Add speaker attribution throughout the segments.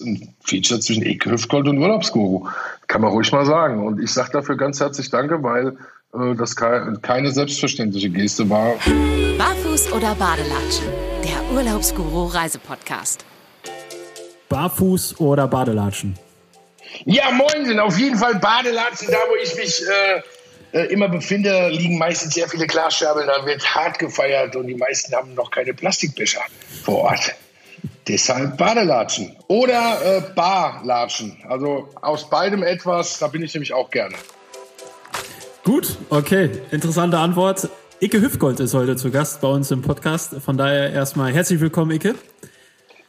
Speaker 1: ein Feature zwischen Eke Hüftgold und Urlaubsguru. Kann man ruhig mal sagen. Und ich sage dafür ganz herzlich Danke, weil äh, das keine selbstverständliche Geste war.
Speaker 2: Barfuß oder Badelatschen? Der Urlaubsguru Reisepodcast.
Speaker 3: Barfuß oder Badelatschen?
Speaker 1: Ja, moin sind auf jeden Fall Badelatschen, da wo ich mich äh, äh, immer befinde, liegen meistens sehr viele Glasscherbeln, da wird hart gefeiert und die meisten haben noch keine Plastikbecher vor Ort. Deshalb Badelatschen oder äh, Barlatschen. Also aus beidem etwas, da bin ich nämlich auch gerne.
Speaker 3: Gut, okay. Interessante Antwort. Icke Hüfgold ist heute zu Gast bei uns im Podcast. Von daher erstmal herzlich willkommen, Icke.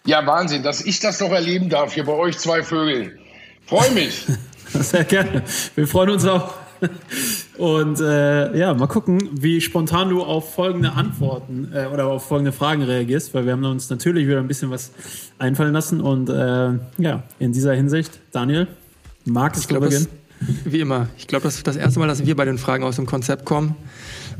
Speaker 1: Ja, Wahnsinn, dass ich das noch erleben darf hier bei euch zwei Vögeln. Freue mich.
Speaker 3: Sehr gerne. Wir freuen uns auch. Und äh, ja, mal gucken, wie spontan du auf folgende Antworten äh, oder auf folgende Fragen reagierst, weil wir haben uns natürlich wieder ein bisschen was einfallen lassen. Und äh, ja, in dieser Hinsicht, Daniel, magst du beginnen?
Speaker 4: Wie immer. Ich glaube, das ist das erste Mal, dass wir bei den Fragen aus dem Konzept kommen.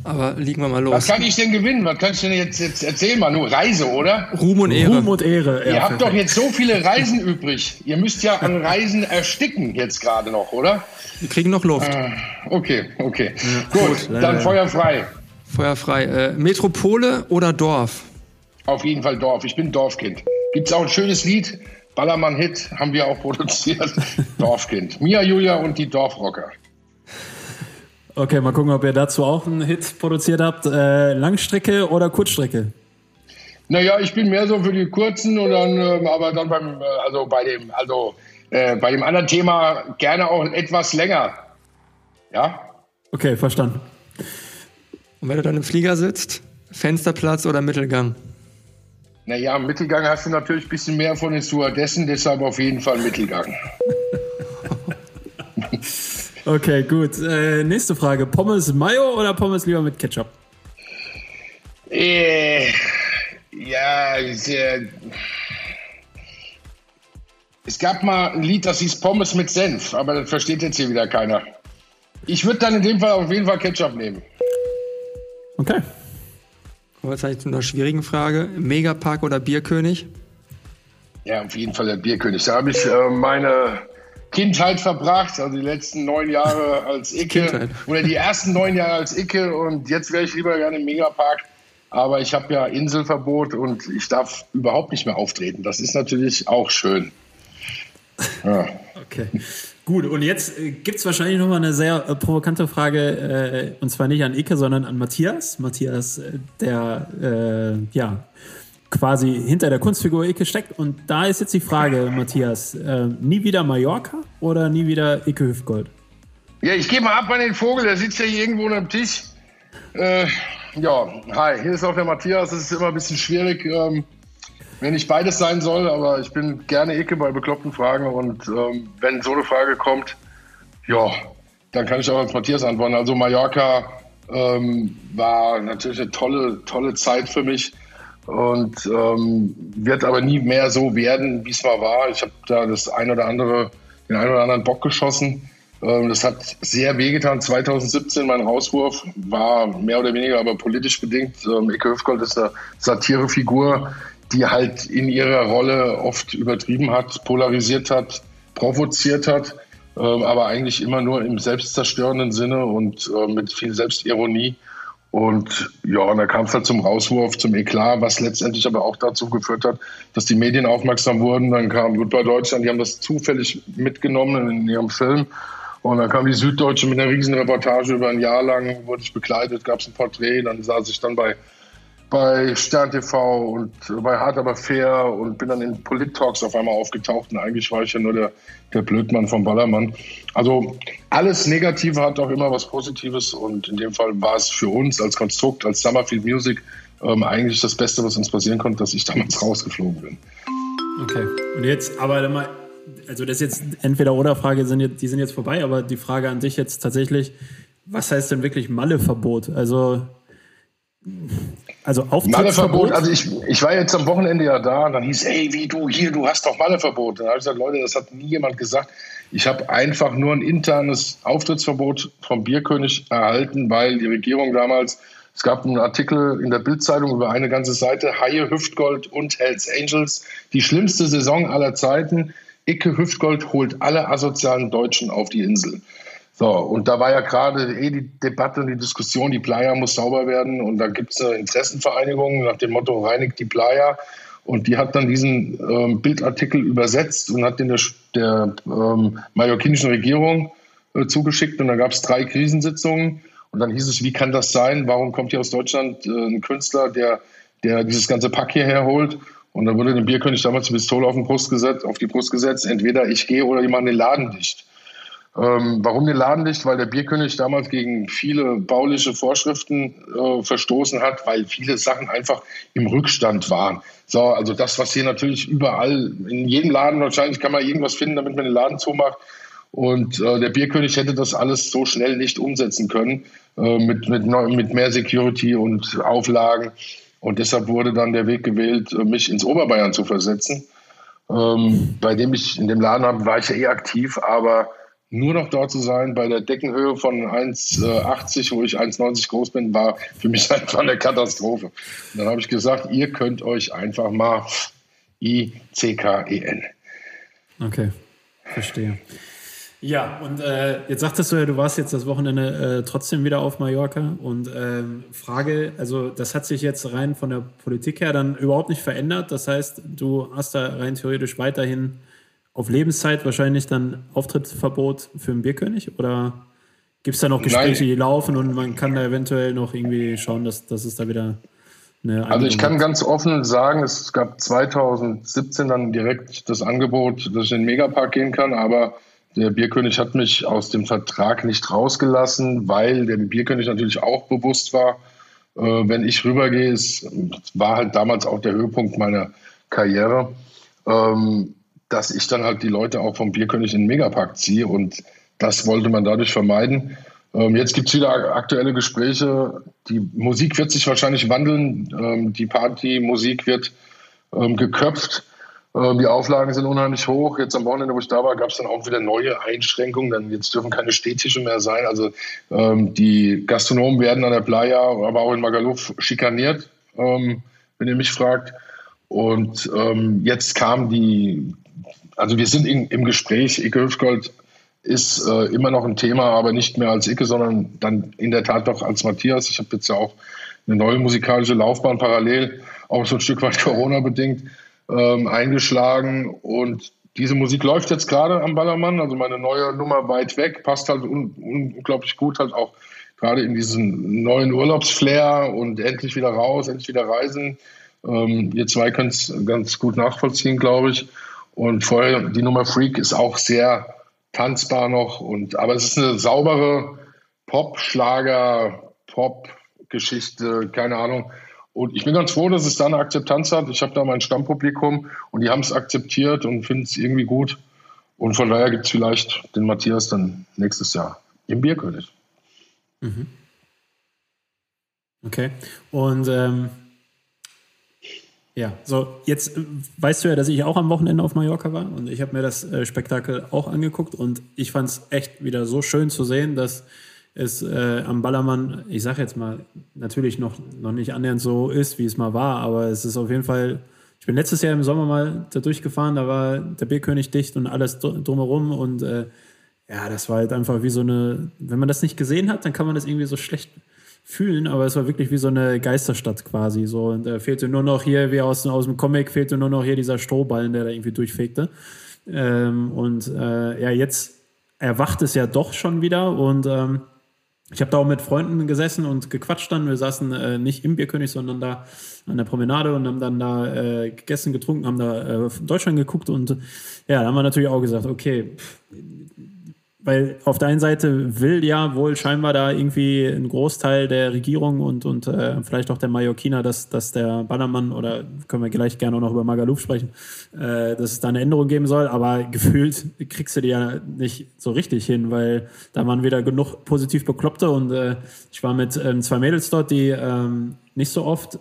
Speaker 4: Aber liegen wir mal los.
Speaker 1: Was kann ich denn gewinnen? Was kann ich denn jetzt, jetzt erzählen? Mal nur Reise, oder?
Speaker 4: Ruhm und Ehre.
Speaker 3: Ruhm und Ehre.
Speaker 1: Ihr habt doch jetzt so viele Reisen übrig. Ihr müsst ja an Reisen ersticken jetzt gerade noch, oder?
Speaker 4: Wir kriegen noch Luft.
Speaker 1: Äh, okay, okay. Ja, gut, gut, dann Feuer frei.
Speaker 4: Feuer frei. Äh, Metropole oder Dorf?
Speaker 1: Auf jeden Fall Dorf. Ich bin Dorfkind. Gibt es auch ein schönes Lied? Ballermann-Hit haben wir auch produziert. Dorfkind. Mia Julia und die Dorfrocker.
Speaker 3: Okay, mal gucken, ob ihr dazu auch einen Hit produziert habt. Äh, Langstrecke oder Kurzstrecke?
Speaker 1: Naja, ich bin mehr so für die kurzen und dann, äh, aber dann beim, äh, also bei dem, also äh, bei dem anderen Thema gerne auch etwas länger. Ja?
Speaker 3: Okay, verstanden.
Speaker 4: Und wenn du dann im Flieger sitzt, Fensterplatz oder Mittelgang?
Speaker 1: Naja, im Mittelgang hast du natürlich ein bisschen mehr von den Stewardessen, deshalb auf jeden Fall Mittelgang.
Speaker 3: okay, gut. Äh, nächste Frage. Pommes Mayo oder Pommes lieber mit Ketchup?
Speaker 1: Äh, ja, sehr. Es gab mal ein Lied, das hieß Pommes mit Senf, aber das versteht jetzt hier wieder keiner. Ich würde dann in dem Fall auf jeden Fall Ketchup nehmen.
Speaker 3: Okay.
Speaker 4: Kommen wir jetzt zu einer schwierigen Frage. Megapark oder Bierkönig?
Speaker 1: Ja, auf jeden Fall der Bierkönig. Da habe ich äh, meine Kindheit verbracht, also die letzten neun Jahre als Icke Kindheit. oder die ersten neun Jahre als Icke und jetzt wäre ich lieber gerne im Megapark. Aber ich habe ja Inselverbot und ich darf überhaupt nicht mehr auftreten. Das ist natürlich auch schön.
Speaker 3: Ja. Okay. Gut, und jetzt äh, gibt es wahrscheinlich nochmal eine sehr äh, provokante Frage, äh, und zwar nicht an Ike, sondern an Matthias. Matthias, äh, der äh, ja quasi hinter der Kunstfigur Ike steckt. Und da ist jetzt die Frage, Matthias, äh, nie wieder Mallorca oder nie wieder Ike Hüftgold?
Speaker 1: Ja, ich gehe mal ab an den Vogel, der sitzt ja hier irgendwo am Tisch. ja, hi, hier ist auch der Matthias. Das ist immer ein bisschen schwierig. Ähm, wenn nicht beides sein soll, aber ich bin gerne Ecke bei bekloppten Fragen und ähm, wenn so eine Frage kommt, ja, dann kann ich auch als Matthias antworten. Also Mallorca ähm, war natürlich eine tolle, tolle Zeit für mich und ähm, wird aber nie mehr so werden, wie es mal war. Ich habe da das ein oder andere, den einen oder anderen Bock geschossen. Ähm, das hat sehr wehgetan. 2017 mein Rauswurf war mehr oder weniger aber politisch bedingt. Ähm, Ecke Höfgold ist eine Satirefigur, die halt in ihrer Rolle oft übertrieben hat, polarisiert hat, provoziert hat, äh, aber eigentlich immer nur im selbstzerstörenden Sinne und äh, mit viel Selbstironie. Und ja, und da kam es halt zum Rauswurf, zum Eklat, was letztendlich aber auch dazu geführt hat, dass die Medien aufmerksam wurden. Dann kam Goodbye Deutschland, die haben das zufällig mitgenommen in ihrem Film. Und dann kam die Süddeutsche mit einer riesen Reportage über ein Jahr lang, wurde ich begleitet, gab es ein Porträt, dann saß ich dann bei bei Stern TV und bei Hart aber fair und bin dann in Polit-Talks auf einmal aufgetaucht und eigentlich war ich ja nur der, der Blödmann vom Ballermann. Also alles Negative hat auch immer was Positives und in dem Fall war es für uns als Konstrukt, als Summerfield Music ähm, eigentlich das Beste, was uns passieren konnte, dass ich damals rausgeflogen bin.
Speaker 3: Okay, und jetzt aber mal, also das jetzt entweder oder Frage sind jetzt, die sind jetzt vorbei, aber die Frage an dich jetzt tatsächlich, was heißt denn wirklich Malle-Verbot? Also also
Speaker 1: Malleverbot, also ich, ich war jetzt am Wochenende ja da und dann hieß, ey, wie du hier, du hast doch Malleverbot. Dann habe ich gesagt, Leute, das hat nie jemand gesagt. Ich habe einfach nur ein internes Auftrittsverbot vom Bierkönig erhalten, weil die Regierung damals Es gab einen Artikel in der Bildzeitung über eine ganze Seite, Haie, Hüftgold und Hells Angels, die schlimmste Saison aller Zeiten. Icke Hüftgold holt alle asozialen Deutschen auf die Insel. So, und da war ja gerade eh die Debatte und die Diskussion, die Playa muss sauber werden und da gibt es eine Interessenvereinigung nach dem Motto reinigt die Playa. Und die hat dann diesen ähm, Bildartikel übersetzt und hat den der, der ähm, mallorquinischen Regierung äh, zugeschickt. Und da gab es drei Krisensitzungen. Und dann hieß es, wie kann das sein? Warum kommt hier aus Deutschland äh, ein Künstler, der, der dieses ganze Pack hierher holt? Und dann wurde dem Bierkönig damals die Pistole auf, den Brust gesetzt, auf die Brust gesetzt, entweder ich gehe oder die machen den Laden dicht. Ähm, warum den Laden dicht? Weil der Bierkönig damals gegen viele bauliche Vorschriften äh, verstoßen hat, weil viele Sachen einfach im Rückstand waren. So, also das, was hier natürlich überall, in jedem Laden wahrscheinlich kann man irgendwas finden, damit man den Laden zumacht. Und äh, der Bierkönig hätte das alles so schnell nicht umsetzen können äh, mit, mit, mit mehr Security und Auflagen. Und deshalb wurde dann der Weg gewählt, äh, mich ins Oberbayern zu versetzen. Ähm, bei dem ich in dem Laden war ich ja eh aktiv, aber nur noch dort zu sein bei der Deckenhöhe von 1,80, wo ich 1,90 groß bin, war für mich einfach eine Katastrophe. Und dann habe ich gesagt, ihr könnt euch einfach mal I-C-K-E-N.
Speaker 3: Okay, verstehe. Ja, und äh, jetzt sagtest du ja, du warst jetzt das Wochenende äh, trotzdem wieder auf Mallorca. Und ähm, Frage, also das hat sich jetzt rein von der Politik her dann überhaupt nicht verändert. Das heißt, du hast da rein theoretisch weiterhin auf Lebenszeit wahrscheinlich dann Auftrittsverbot für den Bierkönig? Oder gibt es da noch Gespräche, Nein. die laufen und man kann da eventuell noch irgendwie schauen, dass, dass es da wieder
Speaker 1: eine Also ich kann ganz offen sagen, es gab 2017 dann direkt das Angebot, dass ich in den Megapark gehen kann, aber der Bierkönig hat mich aus dem Vertrag nicht rausgelassen, weil der Bierkönig natürlich auch bewusst war, äh, wenn ich rübergehe, es war halt damals auch der Höhepunkt meiner Karriere, ähm, dass ich dann halt die Leute auch vom Bierkönig in den Megapark ziehe und das wollte man dadurch vermeiden. Ähm, jetzt gibt es wieder aktuelle Gespräche. Die Musik wird sich wahrscheinlich wandeln. Ähm, die Partymusik wird geköpft. Ähm, die Auflagen sind unheimlich hoch. Jetzt am Wochenende, wo ich da war, gab es dann auch wieder neue Einschränkungen. Dann jetzt dürfen keine Stehtische mehr sein. Also ähm, die Gastronomen werden an der Playa, aber auch in Magaluf schikaniert, ähm, wenn ihr mich fragt. Und ähm, jetzt kam die, also wir sind in, im Gespräch. Icke Hüftgold ist äh, immer noch ein Thema, aber nicht mehr als Icke, sondern dann in der Tat doch als Matthias. Ich habe jetzt ja auch eine neue musikalische Laufbahn parallel, auch so ein Stück weit Corona bedingt ähm, eingeschlagen und diese Musik läuft jetzt gerade am Ballermann, also meine neue Nummer weit weg, passt halt un unglaublich gut halt auch gerade in diesen neuen Urlaubsflair und endlich wieder raus, endlich wieder reisen. Ähm, ihr zwei könnt es ganz gut nachvollziehen, glaube ich. Und vorher die Nummer Freak ist auch sehr tanzbar noch und aber es ist eine saubere Pop-Schlager, Pop-Geschichte, keine Ahnung. Und ich bin ganz froh, dass es da eine Akzeptanz hat. Ich habe da mein Stammpublikum und die haben es akzeptiert und finden es irgendwie gut. Und von daher gibt es vielleicht den Matthias dann nächstes Jahr im Bierkönig. Mhm.
Speaker 3: Okay. Und ähm, ja, so jetzt äh, weißt du ja, dass ich auch am Wochenende auf Mallorca war und ich habe mir das äh, Spektakel auch angeguckt und ich fand es echt wieder so schön zu sehen, dass es äh, am Ballermann, ich sage jetzt mal, natürlich noch, noch nicht annähernd so ist, wie es mal war, aber es ist auf jeden Fall, ich bin letztes Jahr im Sommer mal da durchgefahren, da war der Bierkönig dicht und alles drumherum und äh, ja, das war halt einfach wie so eine, wenn man das nicht gesehen hat, dann kann man das irgendwie so schlecht fühlen, aber es war wirklich wie so eine Geisterstadt quasi. So, und da fehlte nur noch hier, wie aus, aus dem Comic, fehlte nur noch hier dieser Strohballen, der da irgendwie durchfegte. Ähm, und äh, ja, jetzt erwacht es ja doch schon wieder und ähm, ich habe da auch mit Freunden gesessen und gequatscht dann. Wir saßen äh, nicht im Bierkönig, sondern da an der Promenade und haben dann da äh, gegessen, getrunken, haben da äh, Deutschland geguckt und ja, da haben wir natürlich auch gesagt, okay, pff, weil auf der einen Seite will ja wohl scheinbar da irgendwie ein Großteil der Regierung und, und äh, vielleicht auch der Mallorquiner, dass, dass der Bannermann oder können wir gleich gerne auch noch über Magaluf sprechen, äh, dass es da eine Änderung geben soll, aber gefühlt kriegst du die ja nicht so richtig hin, weil da waren wieder genug positiv Bekloppte und äh, ich war mit ähm, zwei Mädels dort, die ähm, nicht so oft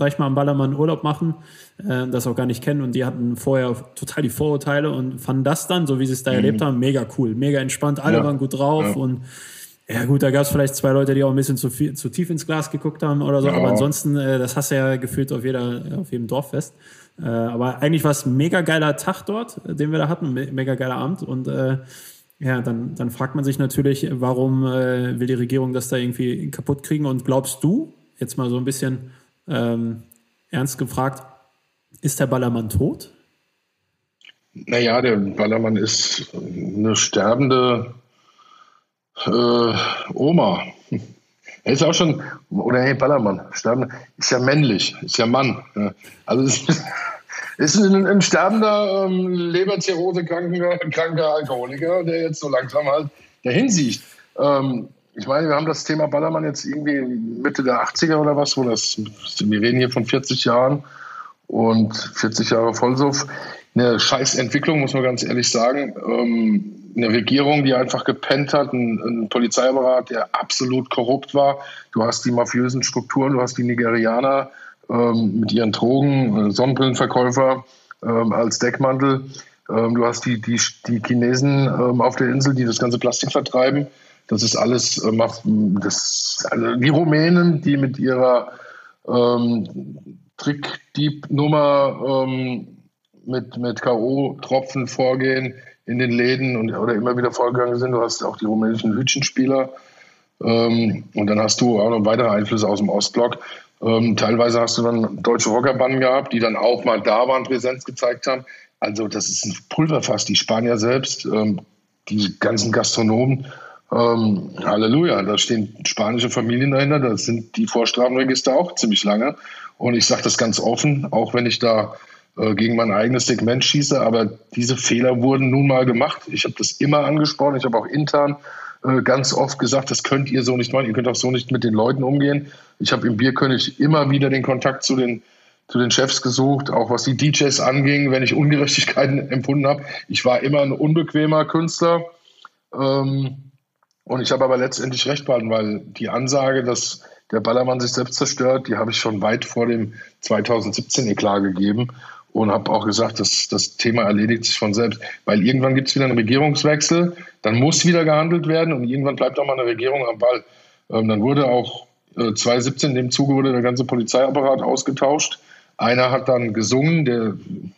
Speaker 3: sag ich mal, am Ballermann Urlaub machen, äh, das auch gar nicht kennen und die hatten vorher total die Vorurteile und fanden das dann, so wie sie es da mhm. erlebt haben, mega cool, mega entspannt, alle ja. waren gut drauf ja. und Ja gut, da gab es vielleicht zwei Leute, die auch ein bisschen zu, viel, zu tief ins Glas geguckt haben oder so, ja. aber ansonsten, äh, das hast du ja gefühlt auf, jeder, auf jedem Dorffest. Äh, aber eigentlich war es ein mega geiler Tag dort, den wir da hatten, mega geiler Abend und äh, ja, dann, dann fragt man sich natürlich, warum äh, will die Regierung das da irgendwie kaputt kriegen und glaubst du, jetzt mal so ein bisschen ähm, ernst gefragt, ist der Ballermann tot?
Speaker 1: Naja, der Ballermann ist eine sterbende äh, Oma. Er ist auch schon, oder hey, Ballermann, sterben, ist ja männlich, ist ja Mann. Also ist, ist ein, ein sterbender ähm, Leberzirrhose-kranker kranker Alkoholiker, der jetzt so langsam halt dahin sieht. Ähm, ich meine, wir haben das Thema Ballermann jetzt irgendwie Mitte der 80er oder was, wo das, wir reden hier von 40 Jahren und 40 Jahre Vollsuff. Eine scheiß Entwicklung, muss man ganz ehrlich sagen. Ähm, eine Regierung, die einfach gepennt hat, ein, ein Polizeiapparat, der absolut korrupt war. Du hast die mafiösen Strukturen, du hast die Nigerianer ähm, mit ihren Drogen, äh, Sonnenbrillenverkäufer ähm, als Deckmantel. Ähm, du hast die, die, die Chinesen ähm, auf der Insel, die das ganze Plastik vertreiben. Das ist alles äh, das, also die Rumänen, die mit ihrer ähm, Trickdieb-Nummer ähm, mit, mit K.O.-Tropfen vorgehen in den Läden und, oder immer wieder vorgegangen sind. Du hast auch die rumänischen Hütchenspieler ähm, und dann hast du auch noch weitere Einflüsse aus dem Ostblock. Ähm, teilweise hast du dann deutsche Rockerbanden gehabt, die dann auch mal da waren, Präsenz gezeigt haben. Also das ist ein Pulverfass. Die Spanier selbst, ähm, die ganzen Gastronomen, ähm, Halleluja, da stehen spanische Familien dahinter. Da sind die Vorstrafenregister auch ziemlich lange. Und ich sage das ganz offen, auch wenn ich da äh, gegen mein eigenes Segment schieße. Aber diese Fehler wurden nun mal gemacht. Ich habe das immer angesprochen. Ich habe auch intern äh, ganz oft gesagt, das könnt ihr so nicht machen. Ihr könnt auch so nicht mit den Leuten umgehen. Ich habe im Bierkönig immer wieder den Kontakt zu den zu den Chefs gesucht, auch was die DJs anging, wenn ich Ungerechtigkeiten empfunden habe. Ich war immer ein unbequemer Künstler. Ähm, und ich habe aber letztendlich recht behalten, weil die Ansage, dass der Ballermann sich selbst zerstört, die habe ich schon weit vor dem 2017 Eklat gegeben und habe auch gesagt, dass das Thema erledigt sich von selbst. Weil irgendwann gibt es wieder einen Regierungswechsel, dann muss wieder gehandelt werden und irgendwann bleibt auch mal eine Regierung am Ball. Ähm, dann wurde auch äh, 2017 in dem Zuge wurde der ganze Polizeiapparat ausgetauscht. Einer hat dann gesungen, der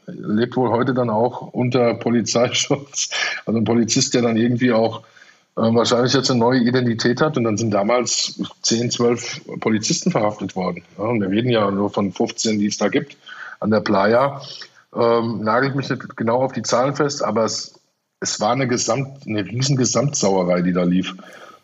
Speaker 1: lebt wohl heute dann auch unter Polizeischutz. Also ein Polizist, der dann irgendwie auch wahrscheinlich jetzt eine neue Identität hat. Und dann sind damals 10, 12 Polizisten verhaftet worden. Ja, und wir reden ja nur von 15, die es da gibt an der Playa. Ähm, nagelt mich nicht genau auf die Zahlen fest, aber es, es war eine, Gesamt, eine riesen Gesamtsauerei, die da lief.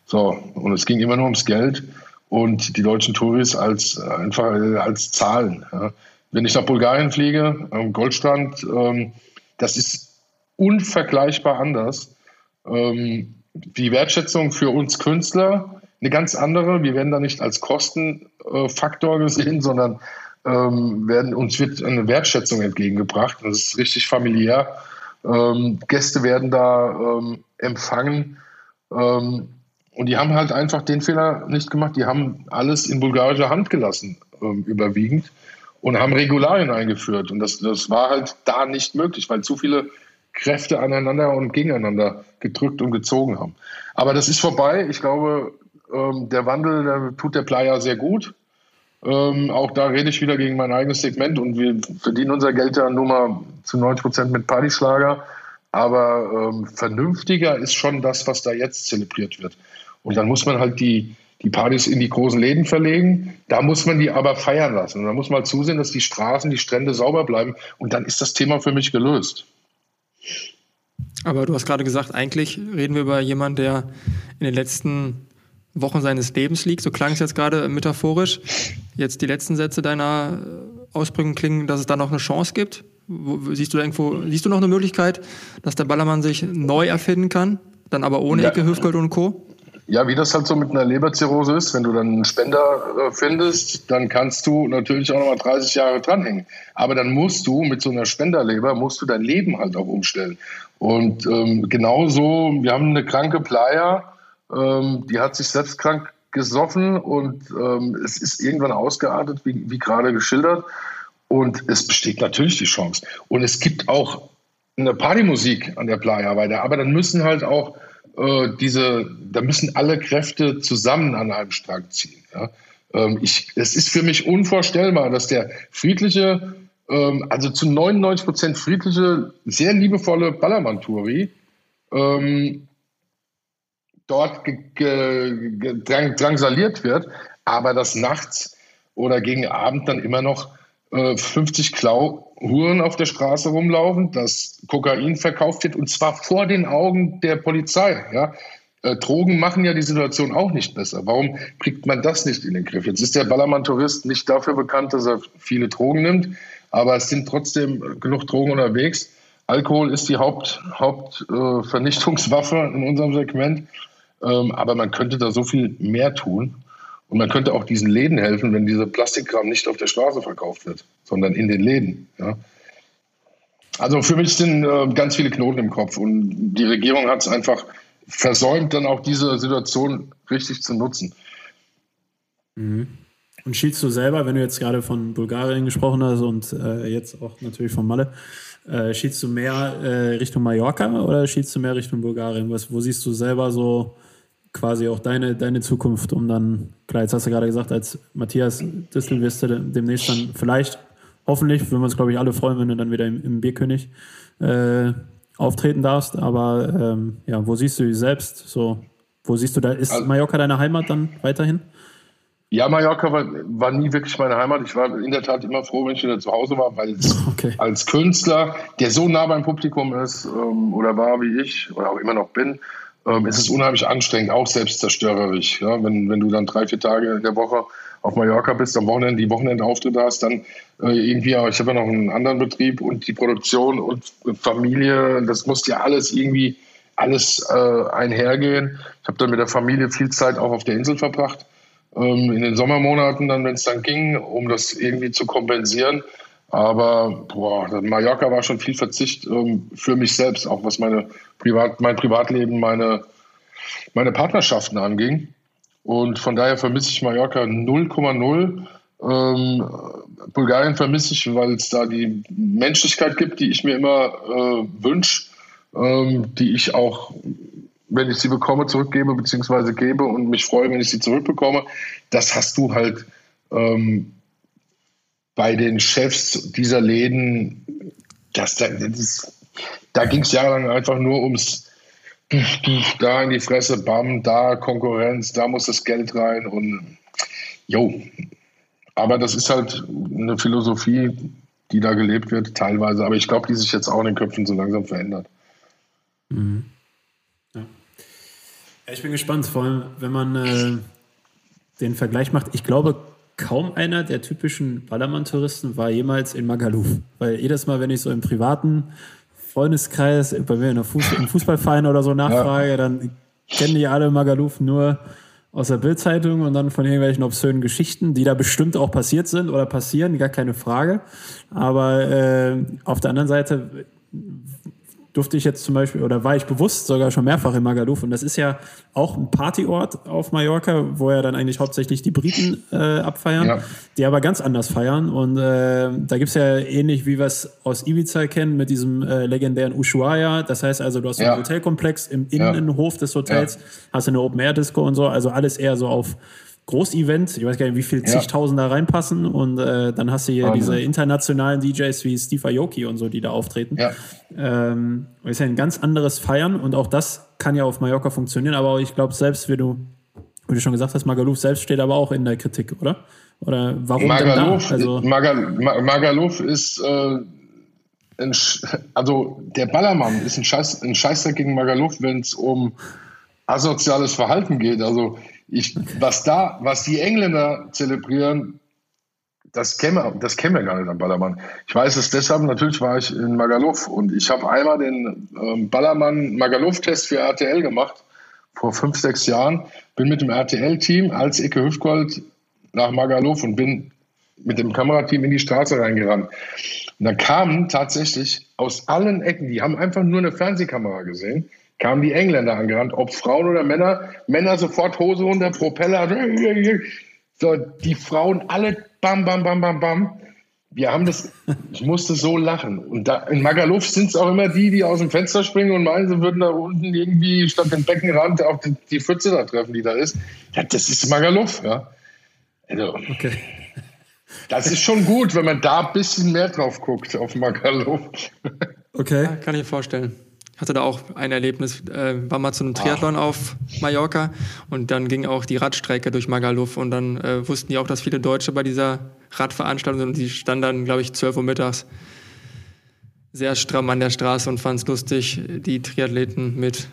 Speaker 1: So, und es ging immer nur ums Geld und die deutschen Touris als einfach als Zahlen. Ja. Wenn ich nach Bulgarien fliege, am Goldstrand, ähm, das ist unvergleichbar anders. Ähm, die Wertschätzung für uns Künstler eine ganz andere. Wir werden da nicht als Kostenfaktor gesehen, sondern ähm, werden, uns wird eine Wertschätzung entgegengebracht. Das ist richtig familiär. Ähm, Gäste werden da ähm, empfangen. Ähm, und die haben halt einfach den Fehler nicht gemacht. Die haben alles in bulgarischer Hand gelassen, ähm, überwiegend, und haben Regularien eingeführt. Und das, das war halt da nicht möglich, weil zu viele Kräfte aneinander und gegeneinander gedrückt und gezogen haben. Aber das ist vorbei. Ich glaube, ähm, der Wandel der tut der Playa sehr gut. Ähm, auch da rede ich wieder gegen mein eigenes Segment und wir verdienen unser Geld ja nur mal zu 90 Prozent mit Partyschlager. Aber ähm, vernünftiger ist schon das, was da jetzt zelebriert wird. Und dann muss man halt die, die Partys in die großen Läden verlegen. Da muss man die aber feiern lassen. Und da muss man zusehen, dass die Straßen, die Strände sauber bleiben. Und dann ist das Thema für mich gelöst.
Speaker 4: Aber du hast gerade gesagt, eigentlich reden wir über jemanden, der in den letzten Wochen seines Lebens liegt. So klang es jetzt gerade metaphorisch. Jetzt die letzten Sätze deiner Ausbringung klingen, dass es da noch eine Chance gibt. Wo, siehst du da irgendwo, siehst du noch eine Möglichkeit, dass der Ballermann sich neu erfinden kann? Dann aber ohne ja. Ecke, Hüfgold und Co.?
Speaker 1: Ja, wie das halt so mit einer Leberzirrhose ist, wenn du dann einen Spender äh, findest, dann kannst du natürlich auch nochmal 30 Jahre dranhängen. Aber dann musst du mit so einer Spenderleber, musst du dein Leben halt auch umstellen. Und ähm, genauso, wir haben eine kranke Playa, ähm, die hat sich selbst krank gesoffen und ähm, es ist irgendwann ausgeartet, wie, wie gerade geschildert. Und es besteht natürlich die Chance. Und es gibt auch eine Partymusik an der Playa weiter, aber dann müssen halt auch äh, diese, da müssen alle Kräfte zusammen an einem Strang ziehen. Ja? Ähm, ich, es ist für mich unvorstellbar, dass der friedliche, ähm, also zu 99 Prozent friedliche, sehr liebevolle Ballermann-Touri ähm, dort drang, drangsaliert wird, aber dass nachts oder gegen Abend dann immer noch äh, 50 Klauhuren auf der Straße rumlaufen, dass Kokain verkauft wird und zwar vor den Augen der Polizei. Ja? Äh, Drogen machen ja die Situation auch nicht besser. Warum kriegt man das nicht in den Griff? Jetzt ist der Ballermann-Tourist nicht dafür bekannt, dass er viele Drogen nimmt, aber es sind trotzdem genug Drogen unterwegs. Alkohol ist die Hauptvernichtungswaffe Haupt, äh, in unserem Segment. Ähm, aber man könnte da so viel mehr tun. Und man könnte auch diesen Läden helfen, wenn dieser Plastikkram nicht auf der Straße verkauft wird, sondern in den Läden. Ja. Also für mich sind äh, ganz viele Knoten im Kopf und die Regierung hat es einfach versäumt, dann auch diese Situation richtig zu nutzen.
Speaker 3: Mhm. Und schielst du selber, wenn du jetzt gerade von Bulgarien gesprochen hast und äh, jetzt auch natürlich von Malle, äh, schielst du mehr äh, Richtung Mallorca oder schielst du mehr Richtung Bulgarien? Was, wo siehst du selber so quasi auch deine, deine Zukunft, um dann, klar, jetzt hast du gerade gesagt, als Matthias Distel wirst du demnächst dann vielleicht, hoffentlich, würden wir uns, glaube ich, alle freuen, wenn du dann wieder im, im Bierkönig äh, auftreten darfst. Aber ähm, ja, wo siehst du dich selbst? So, wo siehst du da, ist also, Mallorca deine Heimat dann weiterhin?
Speaker 1: Ja, Mallorca war, war, nie wirklich meine Heimat. Ich war in der Tat immer froh, wenn ich wieder zu Hause war, weil okay. als Künstler, der so nah beim Publikum ist ähm, oder war wie ich oder auch immer noch bin, ähm, es ist unheimlich anstrengend, auch selbstzerstörerisch. Ja? Wenn, wenn du dann drei, vier Tage in der Woche auf Mallorca bist, am Wochenende die Wochenendauftritte hast, dann äh, irgendwie, ich habe ja noch einen anderen Betrieb und die Produktion und Familie, das muss ja alles irgendwie alles äh, einhergehen. Ich habe dann mit der Familie viel Zeit auch auf der Insel verbracht. Ähm, in den Sommermonaten dann, wenn es dann ging, um das irgendwie zu kompensieren. Aber boah, Mallorca war schon viel Verzicht ähm, für mich selbst, auch was meine Privat, mein Privatleben, meine, meine Partnerschaften anging. Und von daher vermisse ich Mallorca 0,0. Ähm, Bulgarien vermisse ich, weil es da die Menschlichkeit gibt, die ich mir immer äh, wünsche, ähm, die ich auch, wenn ich sie bekomme, zurückgebe bzw. gebe und mich freue, wenn ich sie zurückbekomme. Das hast du halt ähm, bei den Chefs dieser Läden, das, das, da ging es jahrelang einfach nur ums da in die Fresse, bam, da Konkurrenz, da muss das Geld rein und jo. Aber das ist halt eine Philosophie, die da gelebt wird, teilweise. Aber ich glaube, die sich jetzt auch in den Köpfen so langsam verändert.
Speaker 3: Mhm. Ja. ich bin gespannt, vor allem, wenn man äh, den Vergleich macht. Ich glaube, kaum einer der typischen Ballermann-Touristen war jemals in Magaluf. Weil jedes Mal, wenn ich so im privaten Freundeskreis, bei mir in einem Fuß Fußballverein oder so nachfrage, ja. dann kennen die alle Magaluf nur aus der Bildzeitung und dann von irgendwelchen obszönen Geschichten, die da bestimmt auch passiert sind oder passieren, gar keine Frage. Aber äh, auf der anderen Seite durfte ich jetzt zum Beispiel, oder war ich bewusst sogar schon mehrfach in Magaluf. Und das ist ja auch ein Partyort auf Mallorca, wo ja dann eigentlich hauptsächlich die Briten äh, abfeiern, ja. die aber ganz anders feiern. Und äh, da gibt's ja ähnlich, wie wir es aus Ibiza kennen, mit diesem äh, legendären Ushuaia. Das heißt also, du hast ja. einen Hotelkomplex im Innenhof des Hotels, hast eine Open-Air-Disco und so. Also alles eher so auf Großevent. Ich weiß gar nicht, wie viel zigtausend da reinpassen. Und äh, dann hast du hier Wahnsinn. diese internationalen DJs wie Steve Aoki und so, die da auftreten. Ja. Ähm, ist ja ein ganz anderes Feiern und auch das kann ja auf Mallorca funktionieren. Aber ich glaube, selbst wie du, wie du schon gesagt hast, Magaluf selbst steht aber auch in der Kritik, oder? Oder warum
Speaker 1: Magaluf, denn da? Also, Magal, Magaluf ist äh, ein, also der Ballermann ist ein, Scheiß, ein Scheißdreck gegen Magaluf, wenn es um asoziales Verhalten geht. Also ich, was da, was die Engländer zelebrieren, das wir, das wir gar nicht am Ballermann. Ich weiß es deshalb, natürlich war ich in Magaluf und ich habe einmal den ähm, Ballermann Magaluf-Test für RTL gemacht, vor fünf, sechs Jahren. Bin mit dem RTL-Team als Icke Hüftgold nach Magaluf und bin mit dem Kamerateam in die Straße reingerannt. Und da kamen tatsächlich aus allen Ecken, die haben einfach nur eine Fernsehkamera gesehen, kamen die Engländer angerannt, ob Frauen oder Männer. Männer sofort Hose runter, Propeller. So, die Frauen alle bam, bam, bam, bam, bam. wir haben das, ich musste so lachen. Und da, in Magaluf sind es auch immer die, die aus dem Fenster springen und meinen, sie würden da unten irgendwie statt dem Beckenrand auch die, die Pfütze da treffen, die da ist. Ja, das ist Magaluf, ja. Also, okay. Das ist schon gut, wenn man da ein bisschen mehr drauf guckt, auf Magaluf.
Speaker 4: Okay. Ja, kann ich mir vorstellen hatte da auch ein Erlebnis, äh, war mal zu einem Triathlon ah. auf Mallorca und dann ging auch die Radstrecke durch Magaluf und dann äh, wussten die auch, dass viele Deutsche bei dieser Radveranstaltung sind und die standen dann, glaube ich, 12 Uhr mittags sehr stramm an der Straße und fanden es lustig, die Triathleten mit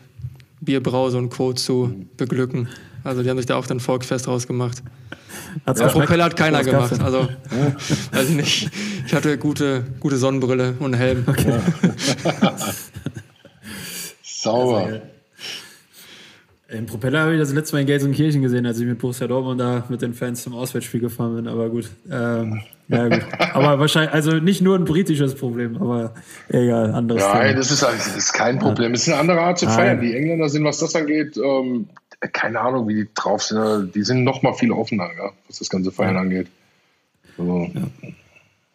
Speaker 4: Bierbrause und Co. zu beglücken. Also die haben sich da auch dann Volksfest rausgemacht. Hat's ja, Propeller hat keiner gemacht. Also weiß ich nicht. Ich hatte gute, gute Sonnenbrille und einen Helm. Okay.
Speaker 1: Sauber.
Speaker 3: Im Propeller habe ich das letzte Mal in Gelsenkirchen gesehen, als ich mit Borussia Dortmund da mit den Fans zum Auswärtsspiel gefahren bin. Aber gut. Ähm, ja, gut. Aber wahrscheinlich, also nicht nur ein britisches Problem, aber egal, anderes
Speaker 1: ja, Thema. das ist, das ist kein Problem. Es ist eine andere Art zu feiern. Die Engländer sind, was das angeht, ähm, keine Ahnung, wie die drauf sind. Die sind noch mal viel offener, ja, was das ganze Feiern angeht.
Speaker 3: So. Ja.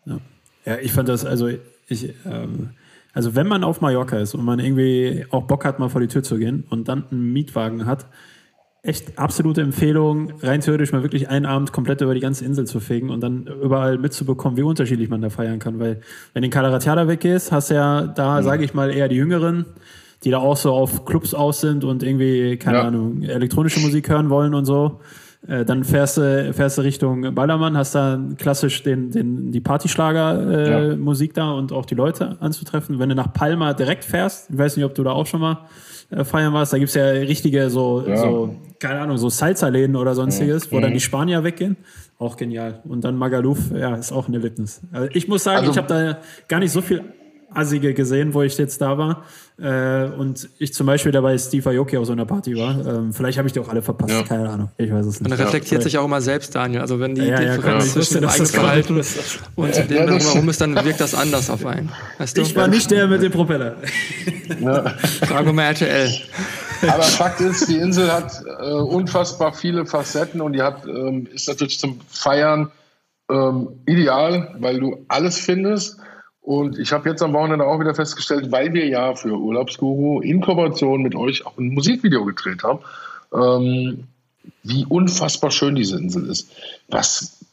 Speaker 3: Ja. ja. ich fand das, also ich, ähm, also wenn man auf Mallorca ist und man irgendwie auch Bock hat, mal vor die Tür zu gehen und dann einen Mietwagen hat, echt absolute Empfehlung, rein theoretisch mal wirklich einen Abend komplett über die ganze Insel zu fegen und dann überall mitzubekommen, wie unterschiedlich man da feiern kann. Weil wenn du in Calaratiada weggehst, hast du ja da, mhm. sage ich mal, eher die Jüngeren, die da auch so auf Clubs aus sind und irgendwie, keine ja. Ahnung, elektronische Musik hören wollen und so. Äh, dann fährst du, fährst du Richtung Ballermann, hast da klassisch den, den, die Partyschlager-Musik äh, ja. da und auch die Leute anzutreffen. Wenn du nach Palma direkt fährst, ich weiß nicht, ob du da auch schon mal äh, feiern warst, da gibt's ja richtige so, ja. so keine Ahnung, so Salsa-Läden oder sonstiges, ja. wo dann mhm. die Spanier weggehen. Auch genial. Und dann Magaluf, ja, ist auch ein Erlebnis. Also ich muss sagen, also, ich habe da gar nicht so viel Assige gesehen, wo ich jetzt da war. Äh, und ich zum Beispiel dabei Steve Aoki auf so einer Party war. Ähm, vielleicht habe ich die auch alle verpasst, ja. keine Ahnung. Ich weiß es nicht.
Speaker 4: Man reflektiert ja. sich auch immer selbst, Daniel. Also wenn die ja, Differenz ja, zwischen dem eigenen Verhalten und dem ja, drumherum ist, dann wirkt das anders auf einen.
Speaker 3: Weißt du? Ich war nicht der mit dem Propeller.
Speaker 4: Ja. Frage mal RTL.
Speaker 1: Aber Fakt ist, die Insel hat äh, unfassbar viele Facetten und die hat, ähm, ist natürlich zum Feiern ähm, ideal, weil du alles findest. Und ich habe jetzt am Wochenende auch wieder festgestellt, weil wir ja für Urlaubsguru in Kooperation mit euch auch ein Musikvideo gedreht haben, ähm, wie unfassbar schön diese Insel ist. Was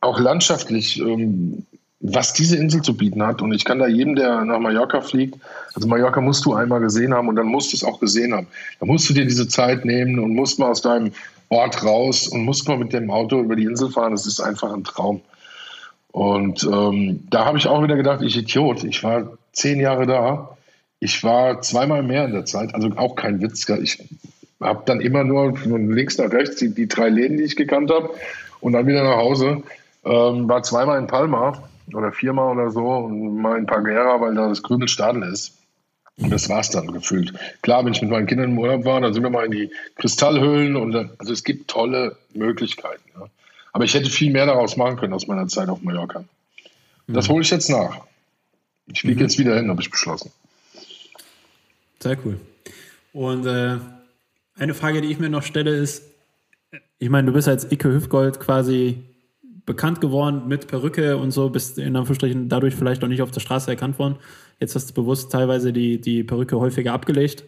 Speaker 1: auch landschaftlich, ähm, was diese Insel zu bieten hat. Und ich kann da jedem, der nach Mallorca fliegt, also Mallorca musst du einmal gesehen haben und dann musst du es auch gesehen haben. Da musst du dir diese Zeit nehmen und musst mal aus deinem Ort raus und musst mal mit dem Auto über die Insel fahren. Das ist einfach ein Traum. Und ähm, da habe ich auch wieder gedacht, ich Idiot, ich war zehn Jahre da. Ich war zweimal mehr in der Zeit, also auch kein Witz. Ich habe dann immer nur von links nach rechts die, die drei Läden, die ich gekannt habe, und dann wieder nach Hause. Ähm, war zweimal in Palma oder viermal oder so und mal in Pagera, weil da das grüne Stadel ist. Und das war es dann gefühlt. Klar, wenn ich mit meinen Kindern im Urlaub war, dann sind wir mal in die Kristallhöhlen und also es gibt tolle Möglichkeiten. Ja. Aber ich hätte viel mehr daraus machen können aus meiner Zeit auf Mallorca. Das mhm. hole ich jetzt nach. Ich fliege mhm. jetzt wieder hin, habe ich beschlossen.
Speaker 3: Sehr cool. Und äh, eine Frage, die ich mir noch stelle, ist: Ich meine, du bist als Icke Hüftgold quasi bekannt geworden mit Perücke und so, bist in Anführungsstrichen dadurch vielleicht auch nicht auf der Straße erkannt worden. Jetzt hast du bewusst teilweise die, die Perücke häufiger abgelegt.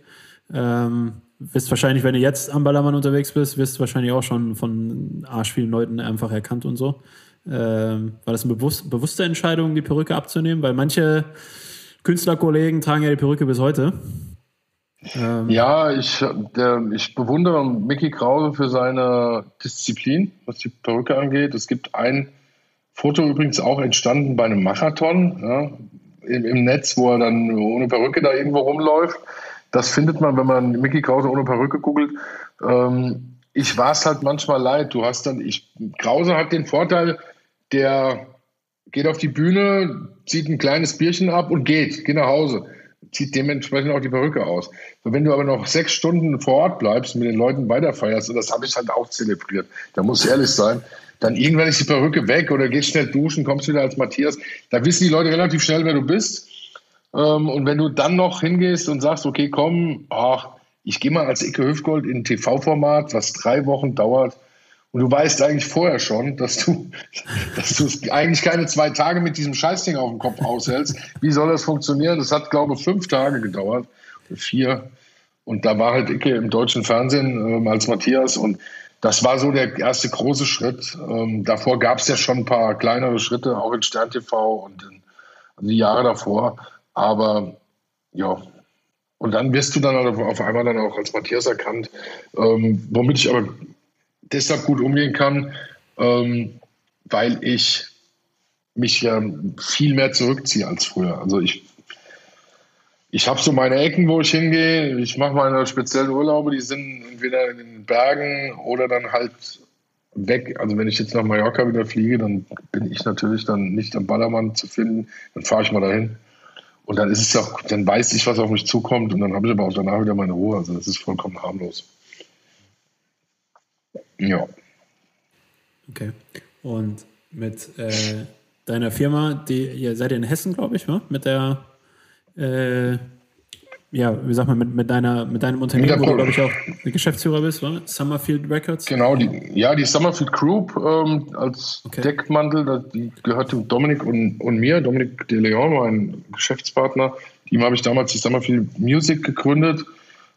Speaker 3: Ähm, wirst wahrscheinlich, wenn du jetzt am Ballermann unterwegs bist, wirst du wahrscheinlich auch schon von arsch vielen Leuten einfach erkannt und so. Ähm, war das eine bewusst, bewusste Entscheidung, die Perücke abzunehmen? Weil manche Künstlerkollegen tragen ja die Perücke bis heute.
Speaker 1: Ähm, ja, ich, der, ich bewundere Mickey Krause für seine Disziplin, was die Perücke angeht. Es gibt ein Foto übrigens auch entstanden bei einem Marathon ja, im, im Netz, wo er dann ohne Perücke da irgendwo rumläuft. Das findet man, wenn man Mickey Krause ohne Perücke googelt. Ähm, ich war es halt manchmal leid. Du hast dann, ich, Krause hat den Vorteil, der geht auf die Bühne, zieht ein kleines Bierchen ab und geht, geht nach Hause. Zieht dementsprechend auch die Perücke aus. Und wenn du aber noch sechs Stunden vor Ort bleibst und mit den Leuten weiterfeierst, und das habe ich halt auch zelebriert, da muss ich ehrlich sein, dann irgendwann ist die Perücke weg oder gehst schnell duschen, kommst wieder als Matthias. Da wissen die Leute relativ schnell, wer du bist. Ähm, und wenn du dann noch hingehst und sagst, okay, komm, ach, ich gehe mal als Icke Hüftgold in ein TV-Format, was drei Wochen dauert und du weißt eigentlich vorher schon, dass du, dass du eigentlich keine zwei Tage mit diesem Scheißding auf dem Kopf aushältst. Wie soll das funktionieren? Das hat, glaube ich, fünf Tage gedauert. Vier. Und da war halt Icke im deutschen Fernsehen ähm, als Matthias und das war so der erste große Schritt. Ähm, davor gab es ja schon ein paar kleinere Schritte, auch in Stern TV und in, also die Jahre davor. Aber ja, und dann wirst du dann auf einmal dann auch als Matthias erkannt, ähm, womit ich aber deshalb gut umgehen kann, ähm, weil ich mich ja viel mehr zurückziehe als früher. Also ich ich habe so meine Ecken, wo ich hingehe. Ich mache meine speziellen Urlaube, die sind entweder in den Bergen oder dann halt weg. Also wenn ich jetzt nach Mallorca wieder fliege, dann bin ich natürlich dann nicht am Ballermann zu finden. Dann fahre ich mal dahin. Und dann ist es auch, dann weiß ich, was auf mich zukommt und dann habe ich aber auch danach wieder meine Ruhe. Also das ist vollkommen harmlos. Ja.
Speaker 3: Okay. Und mit äh, deiner Firma, die ihr seid in Hessen, glaube ich, ne? mit der äh, ja, wie sag mal, mit, mit, deiner, mit deinem Unternehmen, wo du, glaube ich, auch Geschäftsführer bist, wa? Summerfield Records?
Speaker 1: Genau, die, ja, die Summerfield Group ähm, als okay. Deckmantel, die gehört Dominik und, und mir. Dominik De Leon war ein Geschäftspartner. Ihm habe ich damals die Summerfield Music gegründet.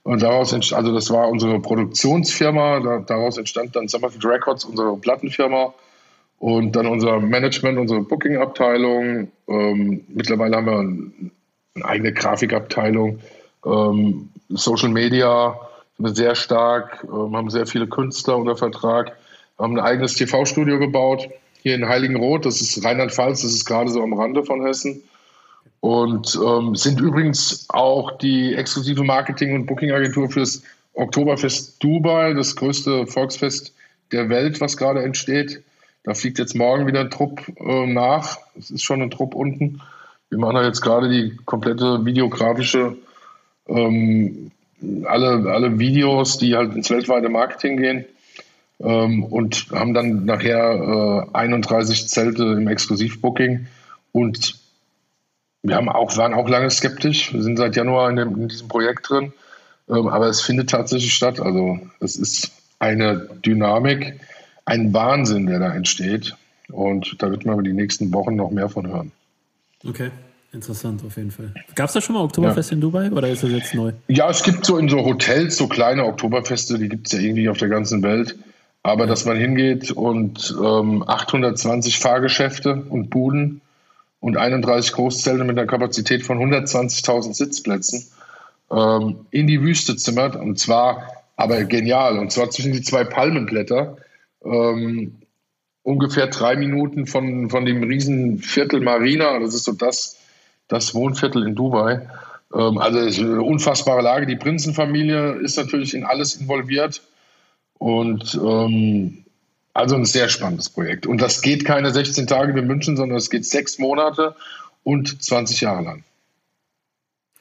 Speaker 1: Und daraus entstand, also das war unsere Produktionsfirma, da, daraus entstand dann Summerfield Records, unsere Plattenfirma. Und dann unser Management, unsere Booking-Abteilung. Ähm, mittlerweile haben wir ein eine eigene Grafikabteilung, ähm, Social Media sehr stark, ähm, haben sehr viele Künstler unter Vertrag, haben ein eigenes TV-Studio gebaut hier in Heiligenroth, das ist Rheinland-Pfalz, das ist gerade so am Rande von Hessen. Und ähm, sind übrigens auch die exklusive Marketing- und Booking-Agentur fürs Oktoberfest Dubai, das größte Volksfest der Welt, was gerade entsteht. Da fliegt jetzt morgen wieder ein Trupp äh, nach. Es ist schon ein Trupp unten. Wir machen da jetzt gerade die komplette videografische, ähm, alle, alle Videos, die halt ins weltweite Marketing gehen. Ähm, und haben dann nachher äh, 31 Zelte im Exklusivbooking. Und wir haben auch, waren auch lange skeptisch. Wir sind seit Januar in, dem, in diesem Projekt drin. Ähm, aber es findet tatsächlich statt. Also es ist eine Dynamik, ein Wahnsinn, der da entsteht. Und da wird man über die nächsten Wochen noch mehr von hören.
Speaker 3: Okay. Interessant auf jeden Fall. Gab es da schon mal Oktoberfest ja. in Dubai oder ist das jetzt neu?
Speaker 1: Ja, es gibt so in so Hotels so kleine Oktoberfeste, die gibt es ja irgendwie auf der ganzen Welt. Aber dass man hingeht und ähm, 820 Fahrgeschäfte und Buden und 31 Großzelte mit einer Kapazität von 120.000 Sitzplätzen ähm, in die Wüste zimmert und zwar aber genial und zwar zwischen die zwei Palmenblätter. Ähm, ungefähr drei Minuten von, von dem riesen Viertel Marina. Das ist so das, das Wohnviertel in Dubai. Ähm, also es ist eine unfassbare Lage. Die Prinzenfamilie ist natürlich in alles involviert. Und ähm, also ein sehr spannendes Projekt. Und das geht keine 16 Tage wie München, sondern es geht sechs Monate und 20 Jahre lang.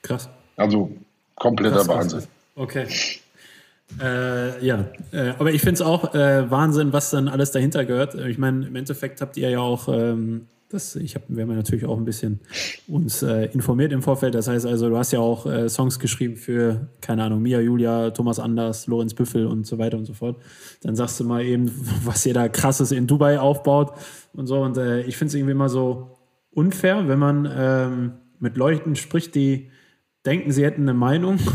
Speaker 3: Krass.
Speaker 1: Also kompletter krass, Wahnsinn. Krass.
Speaker 3: Okay. Äh, ja, äh, aber ich finde es auch äh, Wahnsinn, was dann alles dahinter gehört. Ich meine, im Endeffekt habt ihr ja auch ähm, das, ich hab, wir haben ja natürlich auch ein bisschen uns äh, informiert im Vorfeld. Das heißt also, du hast ja auch äh, Songs geschrieben für, keine Ahnung, Mia, Julia, Thomas Anders, Lorenz Büffel und so weiter und so fort. Dann sagst du mal eben, was ihr da krasses in Dubai aufbaut und so. Und äh, ich finde es irgendwie immer so unfair, wenn man ähm, mit Leuten spricht, die denken, sie hätten eine Meinung.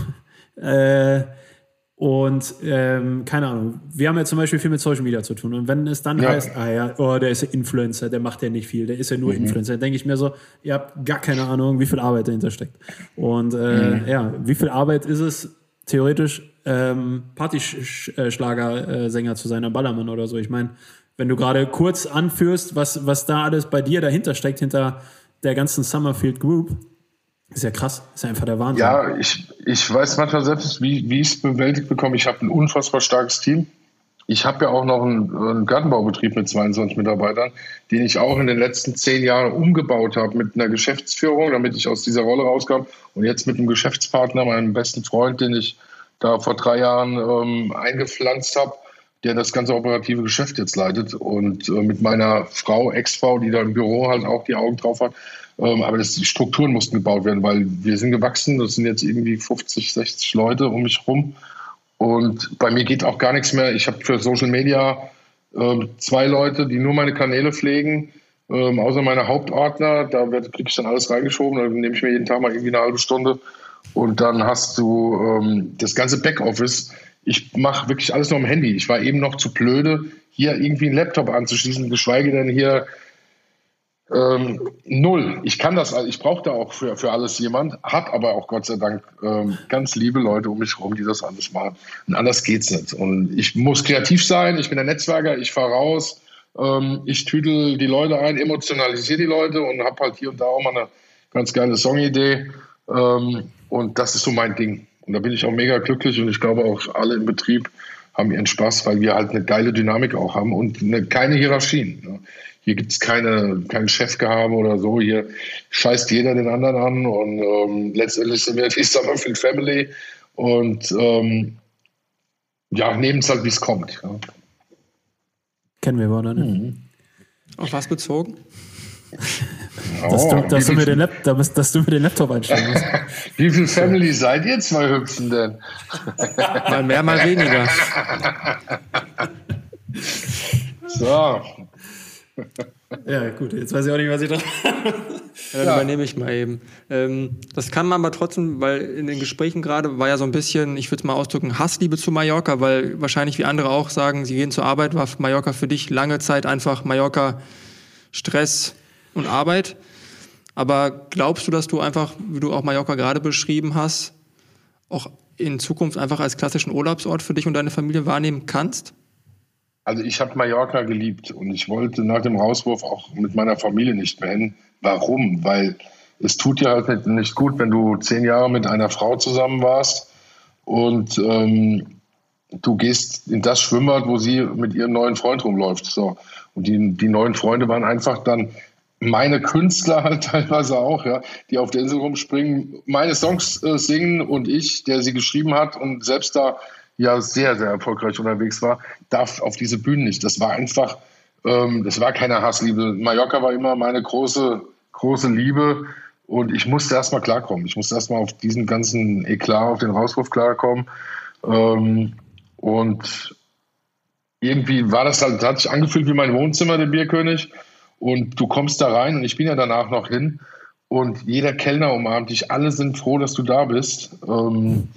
Speaker 3: äh, und ähm, keine Ahnung, wir haben ja zum Beispiel viel mit Social Media zu tun. Und wenn es dann ja. heißt, ah ja, oh, der ist ja Influencer, der macht ja nicht viel, der ist ja nur mhm. Influencer, dann denke ich mir so, ihr habt gar keine Ahnung, wie viel Arbeit dahinter steckt. Und äh, mhm. ja, wie viel Arbeit ist es, theoretisch ähm, Partyschlagersänger zu sein, am Ballermann oder so. Ich meine, wenn du gerade kurz anführst, was, was da alles bei dir dahinter steckt, hinter der ganzen Summerfield Group, ist ja krass, ist ja einfach der Wahnsinn.
Speaker 1: Ja, ich, ich weiß manchmal selbst, wie, wie ich es bewältigt bekomme. Ich habe ein unfassbar starkes Team. Ich habe ja auch noch einen, einen, Gartenbaubetrieb mit 22 Mitarbeitern, den ich auch in den letzten zehn Jahren umgebaut habe mit einer Geschäftsführung, damit ich aus dieser Rolle rauskam. Und jetzt mit einem Geschäftspartner, meinem besten Freund, den ich da vor drei Jahren ähm, eingepflanzt habe, der das ganze operative Geschäft jetzt leitet. Und äh, mit meiner Frau, Ex-Frau, die da im Büro halt auch die Augen drauf hat, aber das, die Strukturen mussten gebaut werden, weil wir sind gewachsen. Das sind jetzt irgendwie 50, 60 Leute um mich rum. Und bei mir geht auch gar nichts mehr. Ich habe für Social Media ähm, zwei Leute, die nur meine Kanäle pflegen, ähm, außer meine Hauptordner, da kriege ich dann alles reingeschoben, dann nehme ich mir jeden Tag mal irgendwie eine halbe Stunde und dann hast du ähm, das ganze Backoffice. Ich mache wirklich alles nur am Handy. Ich war eben noch zu blöde, hier irgendwie einen Laptop anzuschließen, geschweige denn hier ähm, null. Ich kann das, ich brauche da auch für, für alles jemand, habe aber auch Gott sei Dank ähm, ganz liebe Leute um mich herum, die das alles machen. Und anders geht's nicht. Und ich muss kreativ sein, ich bin ein Netzwerker, ich fahre raus, ähm, ich tüdel die Leute ein, emotionalisiere die Leute und habe halt hier und da auch mal eine ganz geile Songidee. Ähm, und das ist so mein Ding. Und da bin ich auch mega glücklich und ich glaube auch alle im Betrieb haben ihren Spaß, weil wir halt eine geile Dynamik auch haben und eine, keine Hierarchien. Ne? Hier gibt es keine, kein Chefgehabe oder so. Hier scheißt jeder den anderen an und ähm, letztendlich sind wir die Summerfield Family und ähm, ja, nehmen es halt, wie es kommt. Ja.
Speaker 3: Kennen wir aber nicht. Mhm.
Speaker 4: Auf was bezogen?
Speaker 3: Dass, du, dass, du mir den Lap, dass du mir den Laptop einstellen musst.
Speaker 1: wie viel Family seid ihr zwei Hüpfen denn?
Speaker 4: mal mehr, mal weniger.
Speaker 1: so.
Speaker 3: Ja, gut, jetzt weiß ich auch nicht, was ich da. ja,
Speaker 4: dann ja. übernehme ich mal eben. Ähm, das kann man aber trotzdem, weil in den Gesprächen gerade war ja so ein bisschen, ich würde es mal ausdrücken, Hassliebe zu Mallorca, weil wahrscheinlich wie andere auch sagen, sie gehen zur Arbeit, war Mallorca für dich lange Zeit einfach Mallorca Stress, und Arbeit. Aber glaubst du, dass du einfach, wie du auch Mallorca gerade beschrieben hast, auch in Zukunft einfach als klassischen Urlaubsort für dich und deine Familie wahrnehmen kannst?
Speaker 1: Also ich habe Mallorca geliebt und ich wollte nach dem Rauswurf auch mit meiner Familie nicht mehr hin. Warum? Weil es tut dir halt nicht gut, wenn du zehn Jahre mit einer Frau zusammen warst und ähm, du gehst in das Schwimmbad, wo sie mit ihrem neuen Freund rumläuft. So. Und die, die neuen Freunde waren einfach dann meine Künstler halt teilweise auch, ja, die auf der Insel rumspringen, meine Songs äh, singen und ich, der sie geschrieben hat und selbst da ja sehr, sehr erfolgreich unterwegs war, darf auf diese Bühnen nicht. Das war einfach, ähm, das war keine Hassliebe. Mallorca war immer meine große, große Liebe und ich musste erstmal klarkommen. Ich musste erstmal auf diesen ganzen Eklat, auf den Rauswurf klarkommen. Ähm, und irgendwie war das halt, hat sich angefühlt wie mein Wohnzimmer, der Bierkönig. Und du kommst da rein und ich bin ja danach noch hin und jeder Kellner umarmt dich. Alle sind froh, dass du da bist ähm,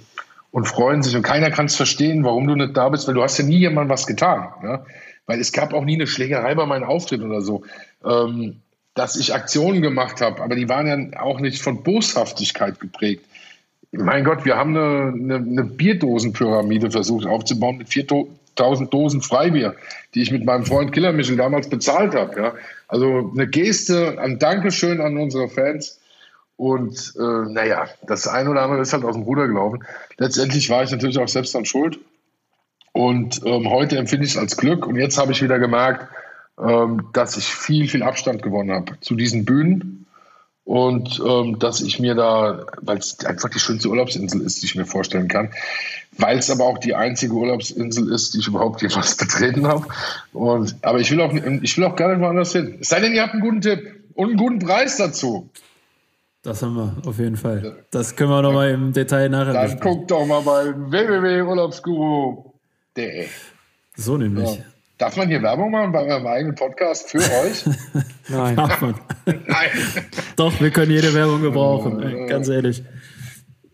Speaker 1: und freuen sich. Und keiner kann es verstehen, warum du nicht da bist, weil du hast ja nie jemandem was getan. Ja? Weil es gab auch nie eine Schlägerei bei meinem Auftritt oder so. Ähm, dass ich Aktionen gemacht habe, aber die waren ja auch nicht von Boshaftigkeit geprägt. Mein Gott, wir haben eine, eine, eine Bierdosenpyramide versucht aufzubauen mit 4000 Dosen Freibier, die ich mit meinem Freund Killer Michel damals bezahlt habe. Ja. Also eine Geste, ein Dankeschön an unsere Fans. Und äh, naja, das eine oder andere ist halt aus dem Ruder gelaufen. Letztendlich war ich natürlich auch selbst dann schuld. Und ähm, heute empfinde ich es als Glück. Und jetzt habe ich wieder gemerkt, ähm, dass ich viel, viel Abstand gewonnen habe zu diesen Bühnen. Und ähm, dass ich mir da, weil es einfach die schönste Urlaubsinsel ist, die ich mir vorstellen kann, weil es aber auch die einzige Urlaubsinsel ist, die ich überhaupt jemals betreten habe. Und, aber ich will auch, ich will auch gar nicht woanders hin. Es sei denn, ihr habt einen guten Tipp und einen guten Preis dazu.
Speaker 3: Das haben wir auf jeden Fall. Das können wir noch mal im Detail nachher
Speaker 1: Dann besprechen. guckt doch mal bei www.urlaubsguru.de.
Speaker 3: So nämlich. Ja.
Speaker 1: Darf man hier Werbung machen bei meinem eigenen Podcast für euch?
Speaker 3: Nein. Darf man. Nein. Doch, wir können jede Werbung gebrauchen, äh, ganz ehrlich.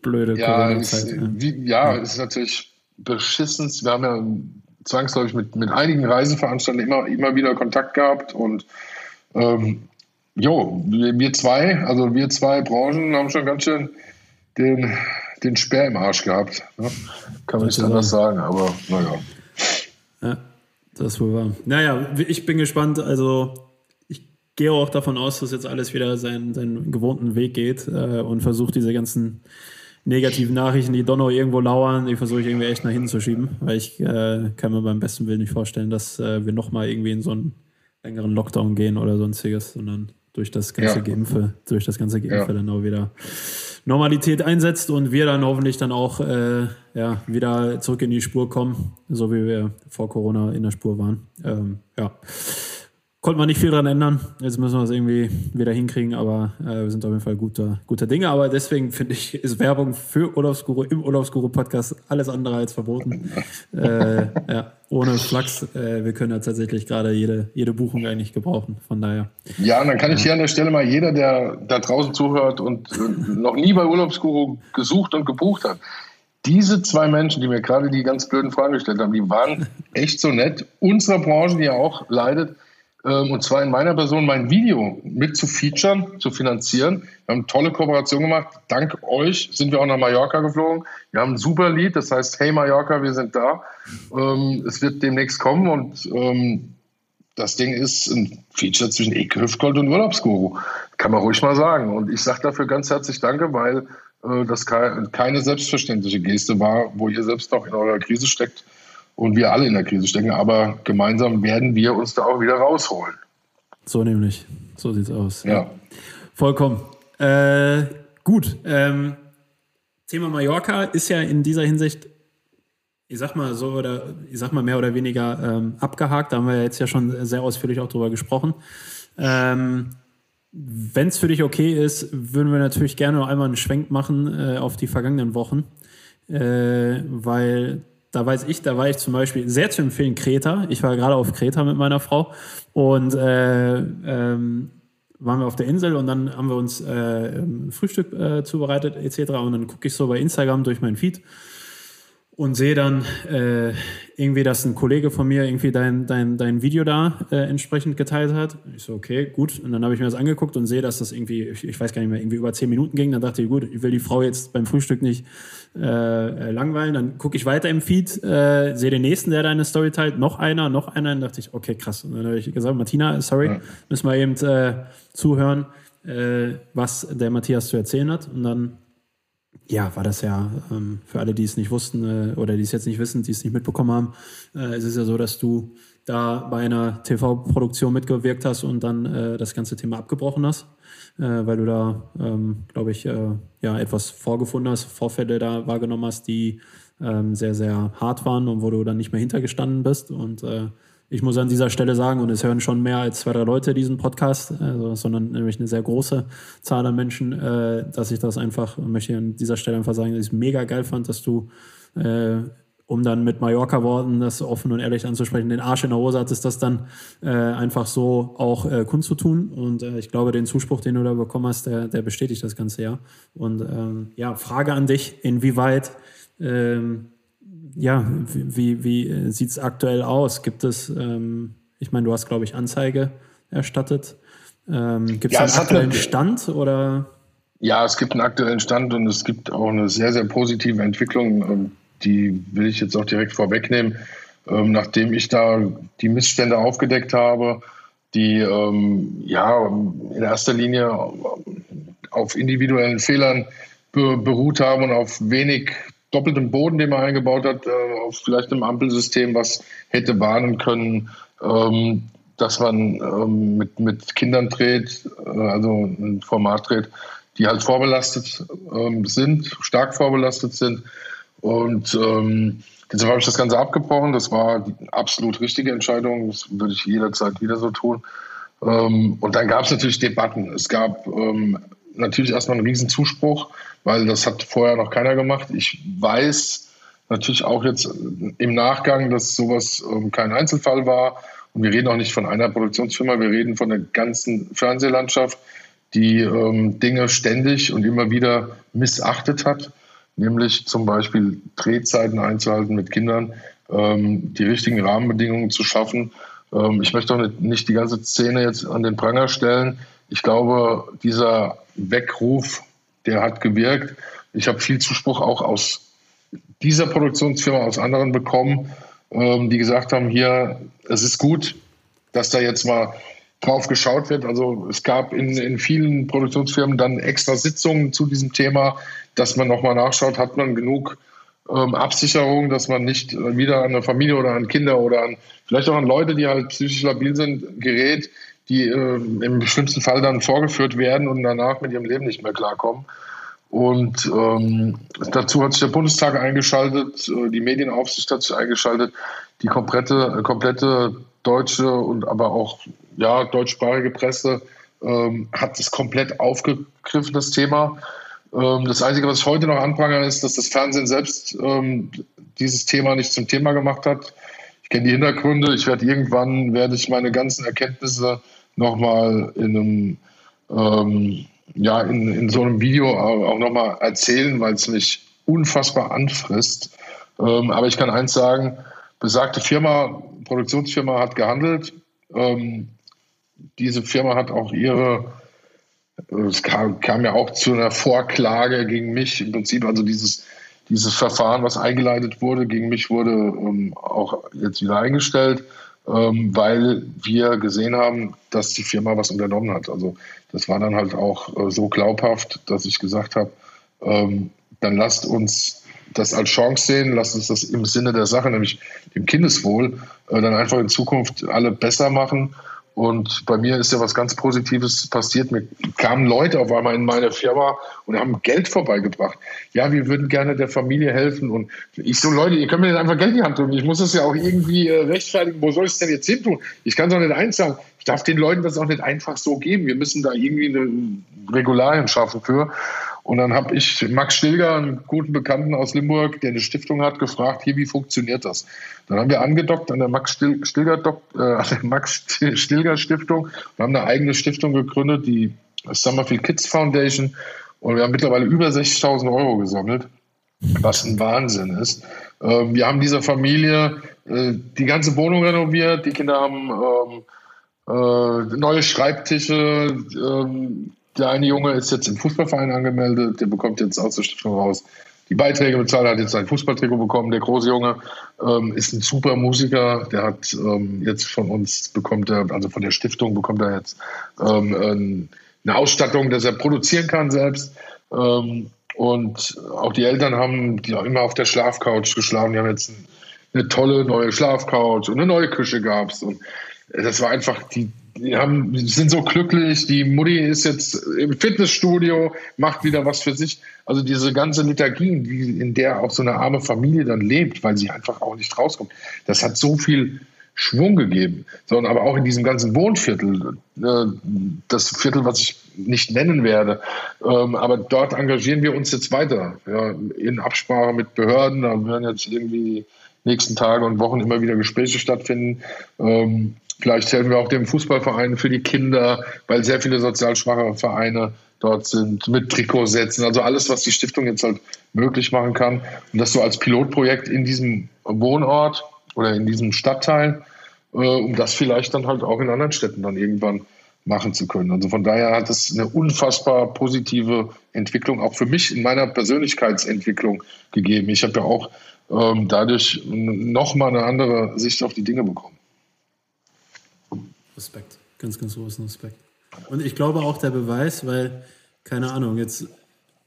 Speaker 3: Blöde
Speaker 1: ja, ist, ja. Wie, ja, ist natürlich beschissen. Wir haben ja zwangsläufig mit, mit einigen Reiseveranstaltern immer, immer wieder Kontakt gehabt und ähm, jo, wir, wir zwei, also wir zwei Branchen haben schon ganz schön den, den Speer im Arsch gehabt. Ne? Kann man nicht anders sagen, aber naja.
Speaker 3: Ja. Das wohl wahr. Naja, ich bin gespannt. Also, ich gehe auch davon aus, dass jetzt alles wieder seinen, seinen gewohnten Weg geht äh, und versuche diese ganzen negativen Nachrichten, die Donno irgendwo lauern, die versuche ich irgendwie echt nach hinten zu schieben, weil ich äh, kann mir beim besten Willen nicht vorstellen, dass äh, wir nochmal irgendwie in so einen längeren Lockdown gehen oder sonstiges, sondern durch das ganze ja. Geimpfe, durch das ganze Geimpfe ja. dann auch wieder Normalität einsetzt und wir dann hoffentlich dann auch äh, ja, wieder zurück in die Spur kommen, so wie wir vor Corona in der Spur waren. Ähm, ja. Konnte man nicht viel dran ändern. Jetzt müssen wir es irgendwie wieder hinkriegen, aber äh, wir sind auf jeden Fall guter, guter Dinge. Aber deswegen finde ich, ist Werbung für Urlaubsguru im Urlaubsguru-Podcast alles andere als verboten. äh, ja, ohne Flachs, äh, wir können ja tatsächlich gerade jede, jede Buchung eigentlich gebrauchen. Von daher.
Speaker 1: Ja, und dann kann ich hier an der Stelle mal jeder, der da draußen zuhört und noch nie bei Urlaubsguru gesucht und gebucht hat, diese zwei Menschen, die mir gerade die ganz blöden Fragen gestellt haben, die waren echt so nett. Unserer Branche, die ja auch leidet, und zwar in meiner Person mein Video mit zu featuren, zu finanzieren. Wir haben eine tolle Kooperation gemacht. Dank euch sind wir auch nach Mallorca geflogen. Wir haben ein super Lied, das heißt Hey Mallorca, wir sind da. Ähm, es wird demnächst kommen und ähm, das Ding ist ein Feature zwischen Eke Hüftgold und Urlaubsguru. Kann man ruhig mal sagen. Und ich sage dafür ganz herzlich Danke, weil äh, das keine selbstverständliche Geste war, wo ihr selbst noch in eurer Krise steckt und wir alle in der Krise stecken. Aber gemeinsam werden wir uns da auch wieder rausholen.
Speaker 3: So nämlich. So sieht's aus. Ja. Vollkommen. Äh, gut. Ähm, Thema Mallorca ist ja in dieser Hinsicht, ich sag mal so oder ich sag mal mehr oder weniger ähm, abgehakt. Da haben wir jetzt ja schon sehr ausführlich auch drüber gesprochen. Ähm, wenn es für dich okay ist, würden wir natürlich gerne noch einmal einen Schwenk machen äh, auf die vergangenen Wochen, äh, weil da weiß ich, da war ich zum Beispiel sehr zu empfehlen Kreta. Ich war gerade auf Kreta mit meiner Frau und äh, ähm, waren wir auf der Insel und dann haben wir uns äh, Frühstück äh, zubereitet etc. Und dann gucke ich so bei Instagram durch meinen Feed und sehe dann äh, irgendwie, dass ein Kollege von mir irgendwie dein, dein, dein Video da äh, entsprechend geteilt hat. Ich so, okay, gut. Und dann habe ich mir das angeguckt und sehe, dass das irgendwie, ich, ich, weiß gar nicht mehr, irgendwie über zehn Minuten ging. Dann dachte ich, gut, ich will die Frau jetzt beim Frühstück nicht äh, langweilen. Dann gucke ich weiter im Feed, äh, sehe den nächsten, der deine Story teilt, noch einer, noch einer. Dann dachte ich, okay, krass. Und dann habe ich gesagt, Martina, sorry, ja. müssen wir eben äh, zuhören, äh, was der Matthias zu erzählen hat. Und dann ja, war das ja ähm, für alle, die es nicht wussten äh, oder die es jetzt nicht wissen, die es nicht mitbekommen haben. Äh, es ist ja so, dass du da bei einer TV-Produktion mitgewirkt hast und dann äh, das ganze Thema abgebrochen hast, äh, weil du da, ähm, glaube ich, äh, ja etwas vorgefunden hast, Vorfälle da wahrgenommen hast, die ähm, sehr, sehr hart waren und wo du dann nicht mehr hintergestanden bist und äh, ich muss an dieser Stelle sagen, und es hören schon mehr als zwei, drei Leute diesen Podcast, also, sondern nämlich eine sehr große Zahl an Menschen, äh, dass ich das einfach, möchte an dieser Stelle einfach sagen, dass ich es mega geil fand, dass du, äh, um dann mit Mallorca-Worten das offen und ehrlich anzusprechen, den Arsch in der Hose hattest, das dann äh, einfach so auch äh, kundzutun. Und äh, ich glaube, den Zuspruch, den du da bekommen hast, der, der bestätigt das Ganze ja. Und ähm, ja, Frage an dich, inwieweit ähm, ja, wie, wie äh, sieht es aktuell aus? Gibt es, ähm, ich meine, du hast, glaube ich, Anzeige erstattet. Ähm, gibt es ja, einen aktuellen eine, Stand oder?
Speaker 1: Ja, es gibt einen aktuellen Stand und es gibt auch eine sehr, sehr positive Entwicklung. Ähm, die will ich jetzt auch direkt vorwegnehmen. Ähm, nachdem ich da die Missstände aufgedeckt habe, die ähm, ja in erster Linie auf individuellen Fehlern beruht haben und auf wenig doppeltem Boden, den man eingebaut hat, äh, auf vielleicht einem Ampelsystem, was hätte warnen können, ähm, dass man ähm, mit, mit Kindern dreht, äh, also ein Format dreht, die halt vorbelastet ähm, sind, stark vorbelastet sind. Und ähm, deshalb habe ich das Ganze abgebrochen. Das war die absolut richtige Entscheidung. Das würde ich jederzeit wieder so tun. Ähm, und dann gab es natürlich Debatten. Es gab ähm, natürlich erstmal einen riesen Zuspruch weil das hat vorher noch keiner gemacht. Ich weiß natürlich auch jetzt im Nachgang, dass sowas ähm, kein Einzelfall war. Und wir reden auch nicht von einer Produktionsfirma, wir reden von der ganzen Fernsehlandschaft, die ähm, Dinge ständig und immer wieder missachtet hat, nämlich zum Beispiel Drehzeiten einzuhalten mit Kindern, ähm, die richtigen Rahmenbedingungen zu schaffen. Ähm, ich möchte auch nicht, nicht die ganze Szene jetzt an den Pranger stellen. Ich glaube, dieser Weckruf der hat gewirkt. Ich habe viel Zuspruch auch aus dieser Produktionsfirma, aus anderen bekommen, ähm, die gesagt haben, hier, es ist gut, dass da jetzt mal drauf geschaut wird. Also es gab in, in vielen Produktionsfirmen dann extra Sitzungen zu diesem Thema, dass man nochmal nachschaut, hat man genug ähm, Absicherung, dass man nicht wieder an eine Familie oder an Kinder oder an vielleicht auch an Leute, die halt psychisch labil sind, gerät, die äh, im schlimmsten Fall dann vorgeführt werden und danach mit ihrem Leben nicht mehr klarkommen. Und ähm, dazu hat sich der Bundestag eingeschaltet, äh, die Medienaufsicht hat sich eingeschaltet, die komplette, komplette deutsche und aber auch ja, deutschsprachige Presse ähm, hat es komplett aufgegriffen, das Thema. Ähm, das Einzige, was ich heute noch anprangere, ist, dass das Fernsehen selbst ähm, dieses Thema nicht zum Thema gemacht hat. Ich kenne die Hintergründe. Ich werde irgendwann, werde ich meine ganzen Erkenntnisse nochmal in einem, ähm, ja, in, in so einem Video auch nochmal erzählen, weil es mich unfassbar anfrisst. Ähm, aber ich kann eins sagen, besagte Firma, Produktionsfirma hat gehandelt. Ähm, diese Firma hat auch ihre, es kam, kam, ja auch zu einer Vorklage gegen mich im Prinzip, also dieses, dieses Verfahren, was eingeleitet wurde, gegen mich wurde ähm, auch jetzt wieder eingestellt, ähm, weil wir gesehen haben, dass die Firma was unternommen hat. Also das war dann halt auch äh, so glaubhaft, dass ich gesagt habe, ähm, dann lasst uns das als Chance sehen, lasst uns das im Sinne der Sache, nämlich dem Kindeswohl, äh, dann einfach in Zukunft alle besser machen und bei mir ist ja was ganz Positives passiert. Mir kamen Leute auf einmal in meine Firma und haben Geld vorbeigebracht. Ja, wir würden gerne der Familie helfen. Und ich so, Leute, ihr könnt mir einfach Geld in die Hand tun. Ich muss das ja auch irgendwie äh, rechtfertigen. Wo soll ich es denn jetzt hin tun? Ich kann es auch nicht einzahlen. Ich darf den Leuten das auch nicht einfach so geben. Wir müssen da irgendwie eine Regularien schaffen für. Und dann habe ich Max Stilger, einen guten Bekannten aus Limburg, der eine Stiftung hat, gefragt, hier, wie funktioniert das? Dann haben wir angedockt an der Max Stilger, äh, Max Stilger Stiftung und haben eine eigene Stiftung gegründet, die Summerfield Kids Foundation. Und wir haben mittlerweile über 60.000 Euro gesammelt, was ein Wahnsinn ist. Ähm, wir haben dieser Familie äh, die ganze Wohnung renoviert. Die Kinder haben ähm, äh, neue Schreibtische, ähm, der eine Junge ist jetzt im Fußballverein angemeldet, der bekommt jetzt aus der Stiftung raus die Beiträge bezahlt, hat jetzt ein Fußballtrikot bekommen. Der große Junge ähm, ist ein super Musiker, der hat ähm, jetzt von uns bekommt er, also von der Stiftung bekommt er jetzt ähm, eine Ausstattung, dass er produzieren kann selbst. Ähm, und auch die Eltern haben die auch immer auf der Schlafcouch geschlafen. Die haben jetzt eine tolle neue Schlafcouch und eine neue Küche gab es. Und das war einfach die, die haben, sind so glücklich. Die Mutti ist jetzt im Fitnessstudio, macht wieder was für sich. Also diese ganze Liturgie, in der auch so eine arme Familie dann lebt, weil sie einfach auch nicht rauskommt, das hat so viel Schwung gegeben. Sondern aber auch in diesem ganzen Wohnviertel, äh, das Viertel, was ich nicht nennen werde, ähm, aber dort engagieren wir uns jetzt weiter. In Absprache mit Behörden, da werden jetzt irgendwie nächsten Tage und Wochen immer wieder Gespräche stattfinden. Ähm, Vielleicht helfen wir auch dem Fußballverein für die Kinder, weil sehr viele sozial schwache Vereine dort sind, mit Trikotsätzen, also alles, was die Stiftung jetzt halt möglich machen kann. Und das so als Pilotprojekt in diesem Wohnort oder in diesem Stadtteil, äh, um das vielleicht dann halt auch in anderen Städten dann irgendwann machen zu können. Also von daher hat es eine unfassbar positive Entwicklung auch für mich in meiner Persönlichkeitsentwicklung gegeben. Ich habe ja auch ähm, dadurch nochmal eine andere Sicht auf die Dinge bekommen.
Speaker 3: Respekt, ganz, ganz großen Respekt. Und ich glaube auch der Beweis, weil, keine Ahnung, jetzt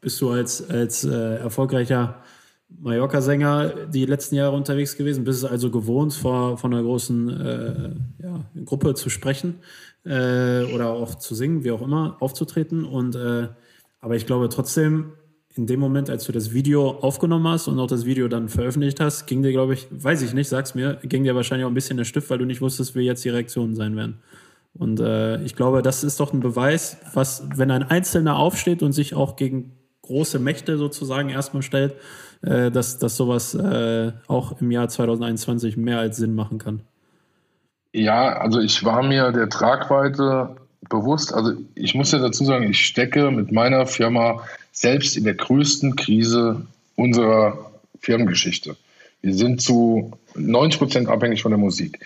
Speaker 3: bist du als, als äh, erfolgreicher Mallorca-Sänger die letzten Jahre unterwegs gewesen, bist es also gewohnt, vor, vor einer großen äh, ja, Gruppe zu sprechen äh, oder auch zu singen, wie auch immer, aufzutreten. Und äh, aber ich glaube trotzdem, in dem Moment, als du das Video aufgenommen hast und auch das Video dann veröffentlicht hast, ging dir, glaube ich, weiß ich nicht, sag's mir, ging dir wahrscheinlich auch ein bisschen der Stift, weil du nicht wusstest, wie jetzt die Reaktionen sein werden. Und äh, ich glaube, das ist doch ein Beweis, was, wenn ein Einzelner aufsteht und sich auch gegen große Mächte sozusagen erstmal stellt, äh, dass, dass sowas äh, auch im Jahr 2021 mehr als Sinn machen kann.
Speaker 1: Ja, also ich war mir der Tragweite bewusst. Also ich muss ja dazu sagen, ich stecke mit meiner Firma selbst in der größten Krise unserer Firmengeschichte. Wir sind zu 90 Prozent abhängig von der Musik.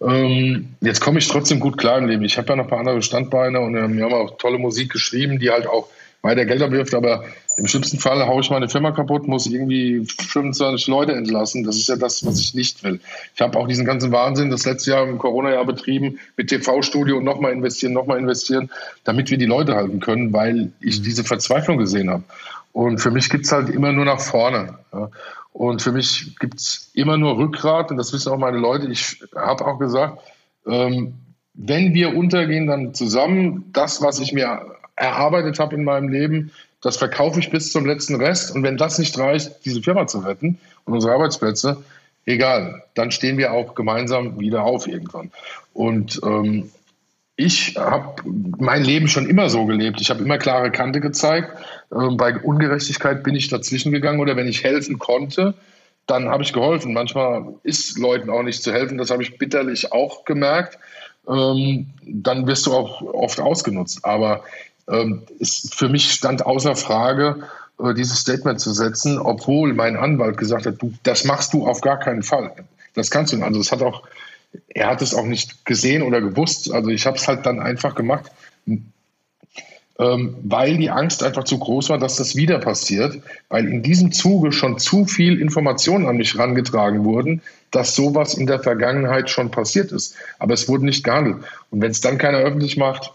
Speaker 1: Ähm, jetzt komme ich trotzdem gut klar im Leben. Ich habe ja noch ein paar andere Standbeine und wir haben auch tolle Musik geschrieben, die halt auch weiter Geld abwirft, aber im schlimmsten Fall haue ich meine Firma kaputt, muss irgendwie 25 Leute entlassen. Das ist ja das, was ich nicht will. Ich habe auch diesen ganzen Wahnsinn das letzte Jahr im Corona-Jahr betrieben mit TV-Studio und nochmal investieren, nochmal investieren, damit wir die Leute halten können, weil ich diese Verzweiflung gesehen habe. Und für mich gibt es halt immer nur nach vorne. Ja. Und für mich gibt es immer nur Rückgrat und das wissen auch meine Leute. Ich habe auch gesagt, ähm, wenn wir untergehen, dann zusammen das, was ich mir erarbeitet habe in meinem Leben, das verkaufe ich bis zum letzten Rest. Und wenn das nicht reicht, diese Firma zu retten und unsere Arbeitsplätze, egal, dann stehen wir auch gemeinsam wieder auf irgendwann. Und ähm, ich habe mein Leben schon immer so gelebt. Ich habe immer klare Kante gezeigt. Ähm, bei Ungerechtigkeit bin ich dazwischen gegangen oder wenn ich helfen konnte, dann habe ich geholfen. Manchmal ist Leuten auch nicht zu helfen. Das habe ich bitterlich auch gemerkt. Ähm, dann wirst du auch oft ausgenutzt. Aber ähm, es, für mich stand außer Frage, äh, dieses Statement zu setzen, obwohl mein Anwalt gesagt hat, du, das machst du auf gar keinen Fall. Das kannst du. Also es hat auch er hat es auch nicht gesehen oder gewusst. Also ich habe es halt dann einfach gemacht, ähm, weil die Angst einfach zu groß war, dass das wieder passiert, weil in diesem Zuge schon zu viel Informationen an mich herangetragen wurden, dass sowas in der Vergangenheit schon passiert ist. Aber es wurde nicht gehandelt. Und wenn es dann keiner öffentlich macht,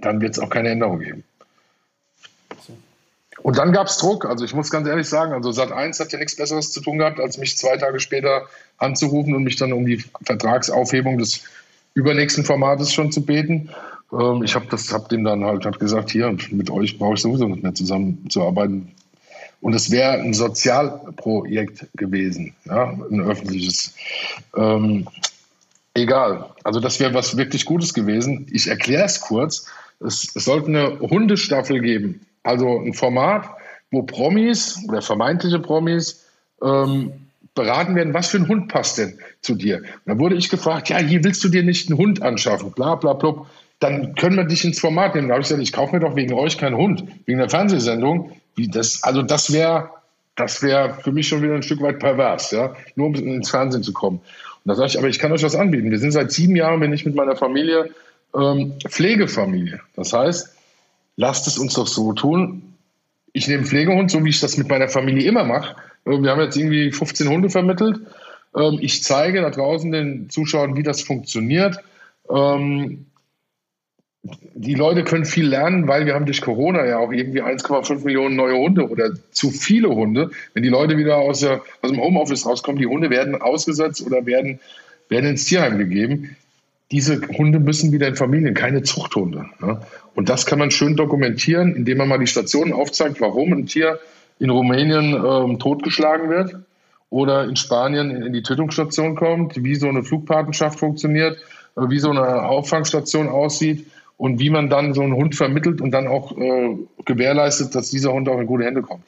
Speaker 1: dann wird es auch keine Änderung geben. Und dann gab es Druck. Also ich muss ganz ehrlich sagen, also Sat 1 hat ja nichts Besseres zu tun gehabt, als mich zwei Tage später anzurufen und mich dann um die Vertragsaufhebung des übernächsten Formates schon zu beten. Ähm, ich habe das, hab dem dann halt hab gesagt, hier, mit euch brauche ich sowieso nicht mehr zusammenzuarbeiten. Und es wäre ein Sozialprojekt gewesen, ja, ein öffentliches. Ähm, egal. Also das wäre was wirklich Gutes gewesen. Ich erkläre es kurz. Es, sollte eine Hundestaffel geben also ein Format, wo Promis oder vermeintliche Promis ähm, beraten werden, was für ein Hund passt denn zu dir. Und da wurde ich gefragt, ja, hier willst du dir nicht einen Hund anschaffen, bla bla bla. Dann können wir dich ins Format nehmen. Da habe ich gesagt, ich kaufe mir doch wegen euch keinen Hund, wegen der Fernsehsendung. Das, also das wäre das wäre für mich schon wieder ein Stück weit pervers, ja, nur um ins Fernsehen zu kommen. Und da sage ich, aber ich kann euch was anbieten. Wir sind seit sieben Jahren, bin ich mit meiner Familie ähm, Pflegefamilie. Das heißt, lasst es uns doch so tun. Ich nehme Pflegehund, so wie ich das mit meiner Familie immer mache. Ähm, wir haben jetzt irgendwie 15 Hunde vermittelt. Ähm, ich zeige da draußen den Zuschauern, wie das funktioniert. Ähm, die Leute können viel lernen, weil wir haben durch Corona ja auch irgendwie 1,5 Millionen neue Hunde oder zu viele Hunde. Wenn die Leute wieder aus, der, aus dem Homeoffice rauskommen, die Hunde werden ausgesetzt oder werden, werden ins Tierheim gegeben diese Hunde müssen wieder in Familien, keine Zuchthunde. Ja. Und das kann man schön dokumentieren, indem man mal die Stationen aufzeigt, warum ein Tier in Rumänien ähm, totgeschlagen wird oder in Spanien in, in, die Tötungsstation kommt, wie so eine Flugpatenschaft funktioniert, äh, wie so eine Auffangstation aussieht und wie man dann so einen Hund vermittelt und dann auch äh, gewährleistet, dass dieser Hund auch in gute Hände kommt.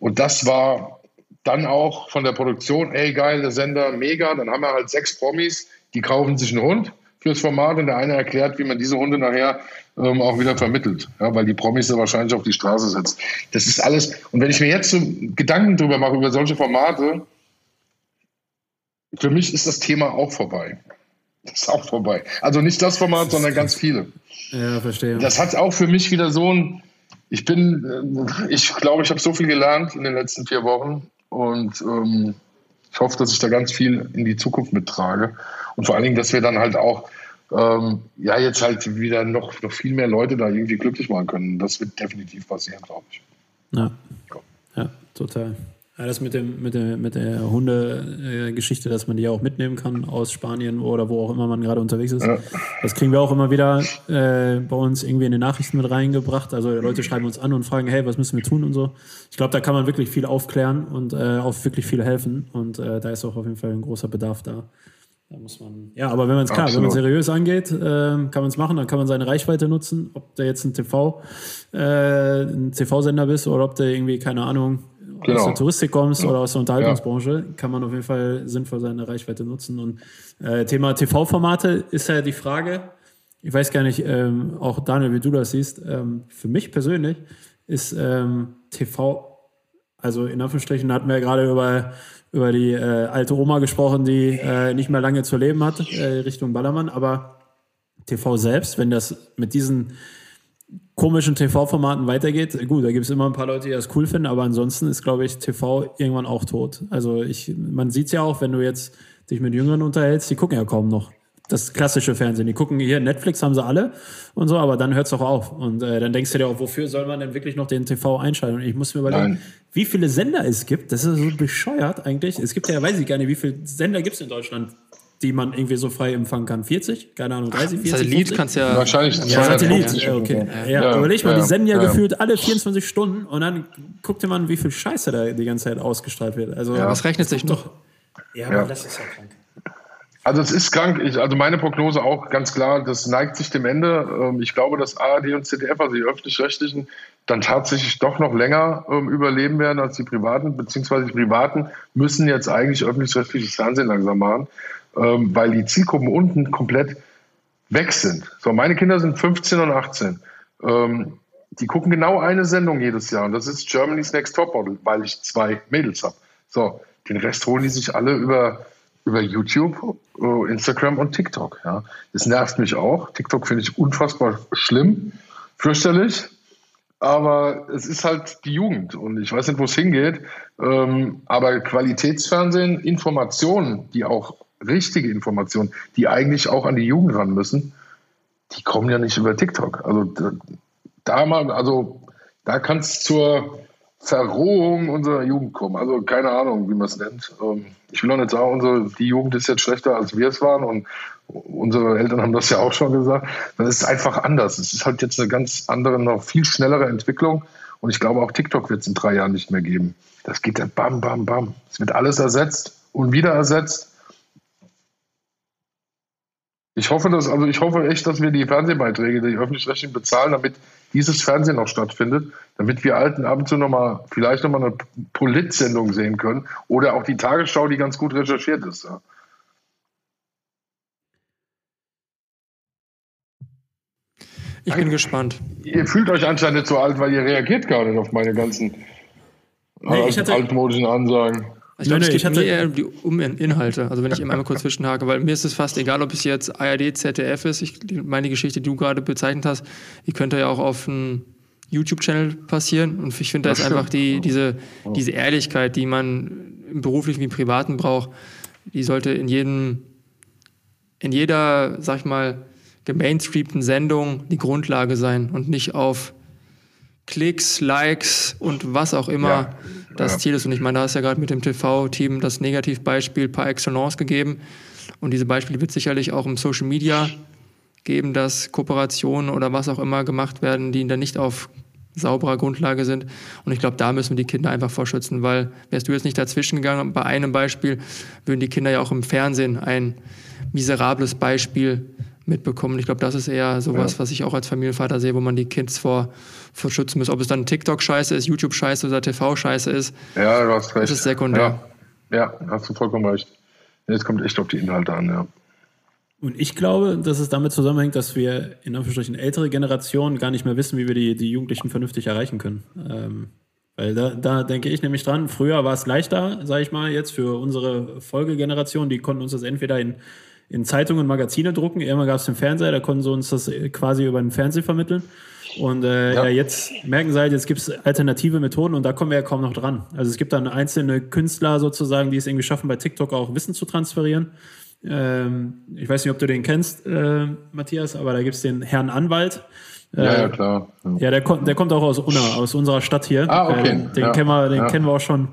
Speaker 1: Und das war dann auch von der Produktion, ey geil, der Sender, mega. Dann haben wir halt sechs Promis, die kaufen sich einen Hund fürs Format und der eine erklärt, wie man diese Hunde nachher ähm, auch wieder vermittelt, ja, weil die Promis ja wahrscheinlich auf die Straße setzt. Das ist alles. Und wenn ich mir jetzt so Gedanken drüber mache, über solche Formate, für mich ist das Thema auch vorbei. Das ist auch vorbei. Also nicht das Format, sondern ganz viele.
Speaker 3: Ja, verstehe.
Speaker 1: Das hat auch für mich wieder so ein. Ich bin, äh, ich glaube, ich habe so viel gelernt in den letzten vier Wochen und ähm, ich hoffe, dass ich da ganz viel in die Zukunft mittrage. Und vor allen Dingen, dass wir dann halt auch ähm, ja jetzt halt wieder noch, noch viel mehr Leute da irgendwie glücklich machen können. Das wird definitiv passieren, glaube ich.
Speaker 3: Ja. ja, total. Ja, das mit, dem, mit, der, mit der Hunde-Geschichte, dass man die auch mitnehmen kann aus Spanien oder wo auch immer man gerade unterwegs ist. Ja. Das kriegen wir auch immer wieder äh, bei uns irgendwie in den Nachrichten mit reingebracht. Also Leute schreiben uns an und fragen, hey, was müssen wir tun und so. Ich glaube, da kann man wirklich viel aufklären und äh, auch wirklich viel helfen. Und äh, da ist auch auf jeden Fall ein großer Bedarf da. Da muss man, ja, aber wenn man es klar, wenn man seriös angeht, äh, kann man es machen, dann kann man seine Reichweite nutzen, ob du jetzt ein TV, äh, ein TV-Sender bist oder ob du irgendwie, keine Ahnung, genau. aus der Touristik kommst ja. oder aus der Unterhaltungsbranche, kann man auf jeden Fall sinnvoll seine Reichweite nutzen. Und äh, Thema TV-Formate ist ja die Frage, ich weiß gar nicht, ähm, auch Daniel, wie du das siehst, ähm, für mich persönlich ist ähm, TV, also in Anführungsstrichen hatten wir ja gerade über über die äh, alte Oma gesprochen, die äh, nicht mehr lange zu leben hat, äh, Richtung Ballermann. Aber TV selbst, wenn das mit diesen komischen TV-Formaten weitergeht, gut, da gibt es immer ein paar Leute, die das cool finden, aber ansonsten ist, glaube ich, TV irgendwann auch tot. Also ich, man sieht es ja auch, wenn du jetzt dich mit Jüngeren unterhältst, die gucken ja kaum noch das klassische Fernsehen. Die gucken hier, Netflix haben sie alle und so, aber dann hört es doch auf. Und äh, dann denkst du dir auch, wofür soll man denn wirklich noch den TV einschalten? Und ich muss mir überlegen, Nein. wie viele Sender es gibt. Das ist so bescheuert eigentlich. Es gibt ja, weiß ich gar nicht, wie viele Sender gibt es in Deutschland, die man irgendwie so frei empfangen kann. 40? Keine Ahnung, 30, 40?
Speaker 4: Satellit 50? kannst ja.
Speaker 1: Wahrscheinlich
Speaker 3: ja, Satellit, ja, okay. Ja, ja, überleg mal, die senden ja, gefühlt alle 24 Stunden und dann guckt man, wie viel Scheiße da die ganze Zeit ausgestrahlt wird. Also,
Speaker 4: ja, was rechnet sich doch?
Speaker 3: Ja, aber das ist ja krank.
Speaker 1: Also es ist krank. Ich, also meine Prognose auch ganz klar, das neigt sich dem Ende. Ähm, ich glaube, dass ARD und ZDF, also die öffentlich-rechtlichen, dann tatsächlich doch noch länger ähm, überleben werden als die privaten, beziehungsweise die privaten müssen jetzt eigentlich öffentlich-rechtliches Fernsehen langsam machen, ähm, weil die Zielgruppen unten komplett weg sind. So, meine Kinder sind 15 und 18. Ähm, die gucken genau eine Sendung jedes Jahr und das ist Germany's Next Top Model, weil ich zwei Mädels habe. So, den Rest holen die sich alle über, über YouTube, äh, Instagram und TikTok. Ja. Das nervt mich auch. TikTok finde ich unfassbar schlimm, fürchterlich. Aber es ist halt die Jugend und ich weiß nicht, wo es hingeht. Ähm, aber Qualitätsfernsehen, Informationen, die auch richtige Informationen, die eigentlich auch an die Jugend ran müssen, die kommen ja nicht über TikTok. Also da mal, also da kann es zur Verrohung unserer Jugend kommen. Also keine Ahnung, wie man es nennt. Ähm, ich will auch nicht sagen, unsere, die Jugend ist jetzt schlechter, als wir es waren und unsere Eltern haben das ja auch schon gesagt. Dann ist einfach anders. Es ist halt jetzt eine ganz andere, noch viel schnellere Entwicklung. Und ich glaube, auch TikTok wird es in drei Jahren nicht mehr geben. Das geht dann bam, bam, bam. Es wird alles ersetzt und wieder ersetzt. Ich hoffe, dass, also ich hoffe echt, dass wir die Fernsehbeiträge, die öffentlich-rechtlichen bezahlen, damit dieses Fernsehen noch stattfindet, damit wir alten ab und zu nochmal, vielleicht nochmal eine Polit-Sendung sehen können oder auch die Tagesschau, die ganz gut recherchiert ist. Ja.
Speaker 4: Ich bin gespannt.
Speaker 1: Ihr fühlt euch anscheinend nicht so alt, weil ihr reagiert gar nicht auf meine ganzen nee, äh, altmodischen Ansagen.
Speaker 4: Ich glaube, es geht mir eher um, die, um Inhalte. Also wenn ich eben einmal kurz zwischenhake, weil mir ist es fast egal, ob es jetzt ARD, ZDF ist. Ich, meine Geschichte, die du gerade bezeichnet hast, die könnte ja auch auf einem YouTube-Channel passieren. Und ich finde, da ist einfach die, diese, diese Ehrlichkeit, die man im beruflichen wie im privaten braucht, die sollte in jedem, in jeder, sag ich mal, gemainstreamten Sendung die Grundlage sein und nicht auf Klicks, Likes und was auch immer ja, das ja. Ziel ist. Und ich meine, da hast ja gerade mit dem TV-Team das Negativbeispiel par excellence gegeben. Und diese Beispiele wird sicherlich auch im Social Media geben, dass Kooperationen oder was auch immer gemacht werden, die dann nicht auf sauberer Grundlage sind. Und ich glaube, da müssen wir die Kinder einfach vorschützen, weil wärst du jetzt nicht dazwischen gegangen, bei einem Beispiel würden die Kinder ja auch im Fernsehen ein miserables Beispiel mitbekommen. Ich glaube, das ist eher sowas, ja. was ich auch als Familienvater sehe, wo man die Kids vor, vor schützen muss. Ob es dann TikTok-Scheiße ist, YouTube-Scheiße oder TV-Scheiße ist.
Speaker 1: Ja, du hast recht.
Speaker 4: Das ist sekundär.
Speaker 1: Ja. ja, hast du vollkommen recht. Jetzt kommt echt auf die Inhalte an, ja.
Speaker 3: Und ich glaube, dass es damit zusammenhängt, dass wir in Anführungsstrichen ältere Generationen gar nicht mehr wissen, wie wir die, die Jugendlichen vernünftig erreichen können. Ähm, weil da, da denke ich nämlich dran, früher war es leichter, sage ich mal, jetzt für unsere Folgegeneration, die konnten uns das entweder in in Zeitungen und Magazine drucken. Irgendwann gab es den Fernseher, da konnten sie uns das quasi über den Fernseher vermitteln. Und äh, ja. ja. jetzt merken sie halt, jetzt gibt es alternative Methoden und da kommen wir ja kaum noch dran. Also es gibt dann einzelne Künstler sozusagen, die es irgendwie schaffen, bei TikTok auch Wissen zu transferieren. Ähm, ich weiß nicht, ob du den kennst, äh, Matthias, aber da gibt es den Herrn Anwalt.
Speaker 1: Äh, ja, ja, klar.
Speaker 3: Ja, der, kommt, der kommt auch aus Unna, aus unserer Stadt hier.
Speaker 1: Ah, okay.
Speaker 3: Äh, den ja. kennen wir, den ja. kennen wir auch schon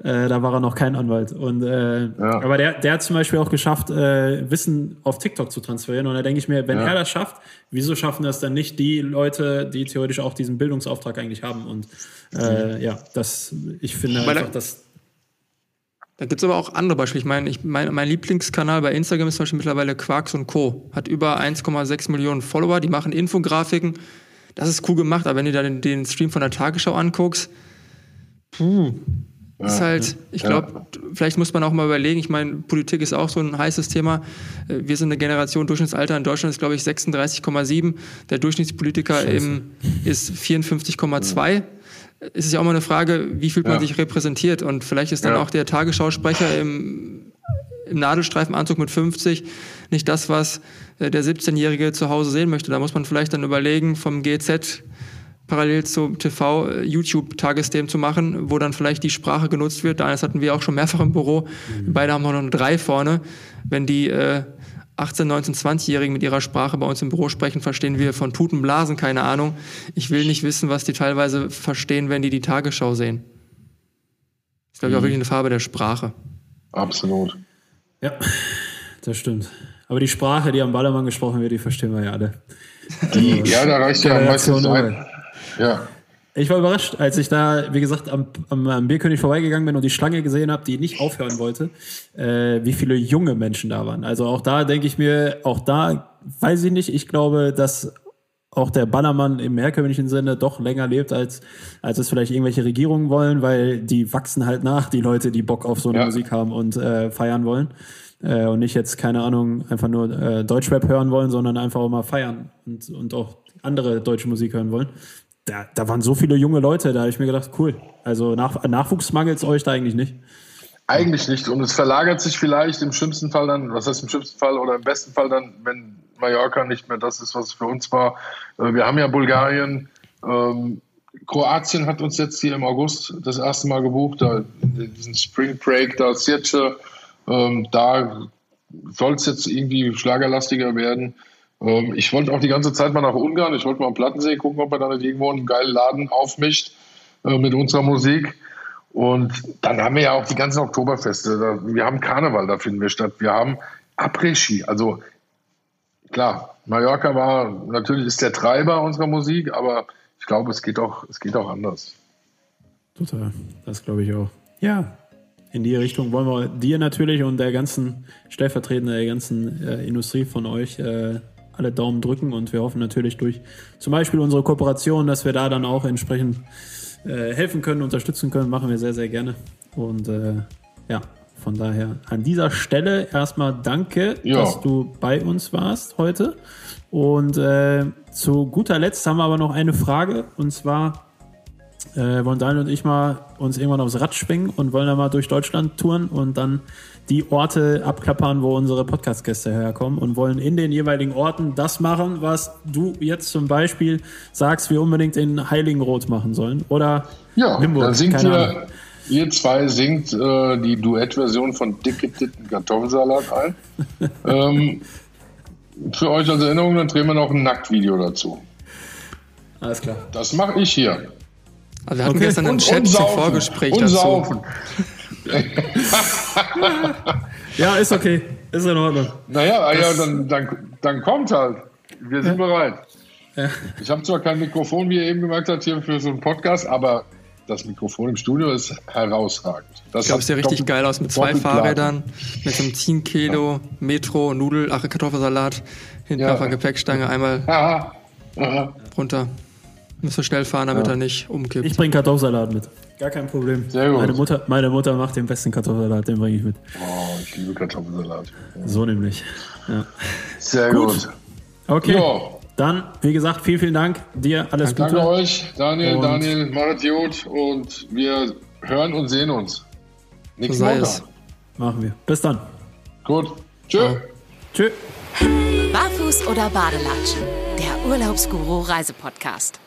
Speaker 3: äh, da war er noch kein Anwalt. Und, äh, ja. Aber der, der hat zum Beispiel auch geschafft, äh, Wissen auf TikTok zu transferieren. Und da denke ich mir, wenn ja. er das schafft, wieso schaffen das dann nicht die Leute, die theoretisch auch diesen Bildungsauftrag eigentlich haben? Und äh, mhm. ja, das, ich finde Weil einfach, dass.
Speaker 4: Da gibt es aber auch andere Beispiele. Ich meine, ich, mein, mein Lieblingskanal bei Instagram ist zum Beispiel mittlerweile Quarks und Co. Hat über 1,6 Millionen Follower, die machen Infografiken. Das ist cool gemacht, aber wenn du da den, den Stream von der Tagesschau anguckst, puh, ist halt, ich glaube, ja. vielleicht muss man auch mal überlegen, ich meine, Politik ist auch so ein heißes Thema. Äh, wir sind eine Generation, Durchschnittsalter in Deutschland ist, glaube ich, 36,7. Der Durchschnittspolitiker im, ist 54,2. Ja. Es ist ja auch mal eine Frage, wie fühlt man ja. sich repräsentiert? Und vielleicht ist dann auch der Tagesschausprecher im, im Nadelstreifenanzug mit 50 nicht das, was äh, der 17-Jährige zu Hause sehen möchte. Da muss man vielleicht dann überlegen, vom GZ parallel zum TV äh, YouTube-Tagesthemen zu machen, wo dann vielleicht die Sprache genutzt wird. Das hatten wir auch schon mehrfach im Büro. Mhm. Beide haben noch eine drei vorne. Wenn die äh, 18, 19, 20-Jährigen mit ihrer Sprache bei uns im Büro sprechen, verstehen wir von Puten, Blasen keine Ahnung. Ich will nicht wissen, was die teilweise verstehen, wenn die die Tagesschau sehen. Das ist, glaube ich, auch mhm. wirklich eine Farbe der Sprache.
Speaker 1: Absolut.
Speaker 3: Ja, das stimmt. Aber die Sprache, die am Ballermann gesprochen wird, die verstehen wir ja alle.
Speaker 1: Die, ja, da reicht ja meistens ein, ja.
Speaker 3: Ich war überrascht, als ich da, wie gesagt, am, am, am Bierkönig vorbeigegangen bin und die Schlange gesehen habe, die nicht aufhören wollte, äh, wie viele junge Menschen da waren. Also auch da denke ich mir, auch da weiß ich nicht. Ich glaube, dass auch der Bannermann im herkömmlichen Sinne doch länger lebt, als, als es vielleicht irgendwelche Regierungen wollen, weil die wachsen halt nach, die Leute, die Bock auf so eine ja. Musik haben und äh, feiern wollen. Äh, und nicht jetzt, keine Ahnung, einfach nur äh, Deutschrap hören wollen, sondern einfach auch mal feiern und, und auch andere deutsche Musik hören wollen. Da, da waren so viele junge Leute, da habe ich mir gedacht, cool. Also nach, Nachwuchs mangelt es euch da eigentlich nicht.
Speaker 1: Eigentlich nicht. Und es verlagert sich vielleicht im schlimmsten Fall dann, was heißt im schlimmsten Fall oder im besten Fall dann, wenn Mallorca nicht mehr das ist, was es für uns war. Äh, wir haben ja Bulgarien. Ähm, Kroatien hat uns jetzt hier im August das erste Mal gebucht, da, diesen Spring Break, da Sirce, ähm, da soll es jetzt irgendwie schlagerlastiger werden. Ähm, ich wollte auch die ganze Zeit mal nach Ungarn, ich wollte mal am Plattensee gucken, ob man da nicht irgendwo einen geilen Laden aufmischt äh, mit unserer Musik. Und dann haben wir ja auch die ganzen Oktoberfeste. Da, wir haben Karneval, da finden wir statt. Wir haben Après-Ski. Also klar, Mallorca war, natürlich ist der Treiber unserer Musik, aber ich glaube, es geht auch, es geht auch anders.
Speaker 3: Total, das glaube ich auch. Ja, in die Richtung wollen wir dir natürlich und der ganzen stellvertretenden der ganzen äh, Industrie von euch äh, alle Daumen drücken und wir hoffen natürlich durch zum Beispiel unsere Kooperation, dass wir da dann auch entsprechend äh, helfen können, unterstützen können, machen wir sehr, sehr gerne. Und äh, ja, von daher an dieser Stelle erstmal danke, ja. dass du bei uns warst heute. Und äh, zu guter Letzt haben wir aber noch eine Frage und zwar äh, wollen Daniel und ich mal uns irgendwann aufs Rad schwingen und wollen dann mal durch Deutschland touren und dann die Orte abklappern, wo unsere Podcast-Gäste herkommen und wollen in den jeweiligen Orten das machen, was du jetzt zum Beispiel sagst, wir unbedingt in Heiligenroth machen sollen oder
Speaker 1: ja, Limburg. Dann singt ihr, ihr zwei singt äh, die Duettversion von Dicke Titten Kartoffelsalat ein. ähm, für euch als Erinnerung, dann drehen wir noch ein Nacktvideo dazu.
Speaker 3: Alles klar.
Speaker 1: Das mache ich hier.
Speaker 4: Also wir hatten okay. gestern einen Chat zum Vorgespräch und dazu. Saufen.
Speaker 3: ja, ist okay. Ist in Ordnung.
Speaker 1: Naja, ah ja, dann, dann, dann kommt halt. Wir sind ja. bereit. Ja. Ich habe zwar kein Mikrofon, wie ihr eben gemerkt habt, hier für so einen Podcast, aber das Mikrofon im Studio ist herausragend.
Speaker 4: Das ich glaube, es sieht richtig geil aus mit zwei Fahrrädern, mit so einem 10 Kilo Metro, Nudel, Ache Kartoffelsalat, hinten ja. auf der Gepäckstange einmal Aha. Aha. runter. Müsst ihr schnell fahren, damit ja. er nicht umkippt.
Speaker 3: Ich bringe Kartoffelsalat mit. Gar kein Problem. Sehr gut. Meine Mutter, meine Mutter macht den besten Kartoffelsalat, den bringe ich mit.
Speaker 1: Oh, ich liebe Kartoffelsalat.
Speaker 3: Ja. So nämlich. Ja.
Speaker 1: Sehr gut. gut.
Speaker 3: Okay. Jo. Dann, wie gesagt, vielen, vielen Dank. Dir alles
Speaker 1: Danke Gute. Danke euch, Daniel, und Daniel, macht gut und wir hören und sehen uns.
Speaker 3: Nächsten Montag. Es. Machen wir. Bis dann.
Speaker 1: Gut. Tschö. Ja.
Speaker 3: Tschö.
Speaker 2: Barfuß oder Badelatschen? Der Urlaubsguru Reisepodcast.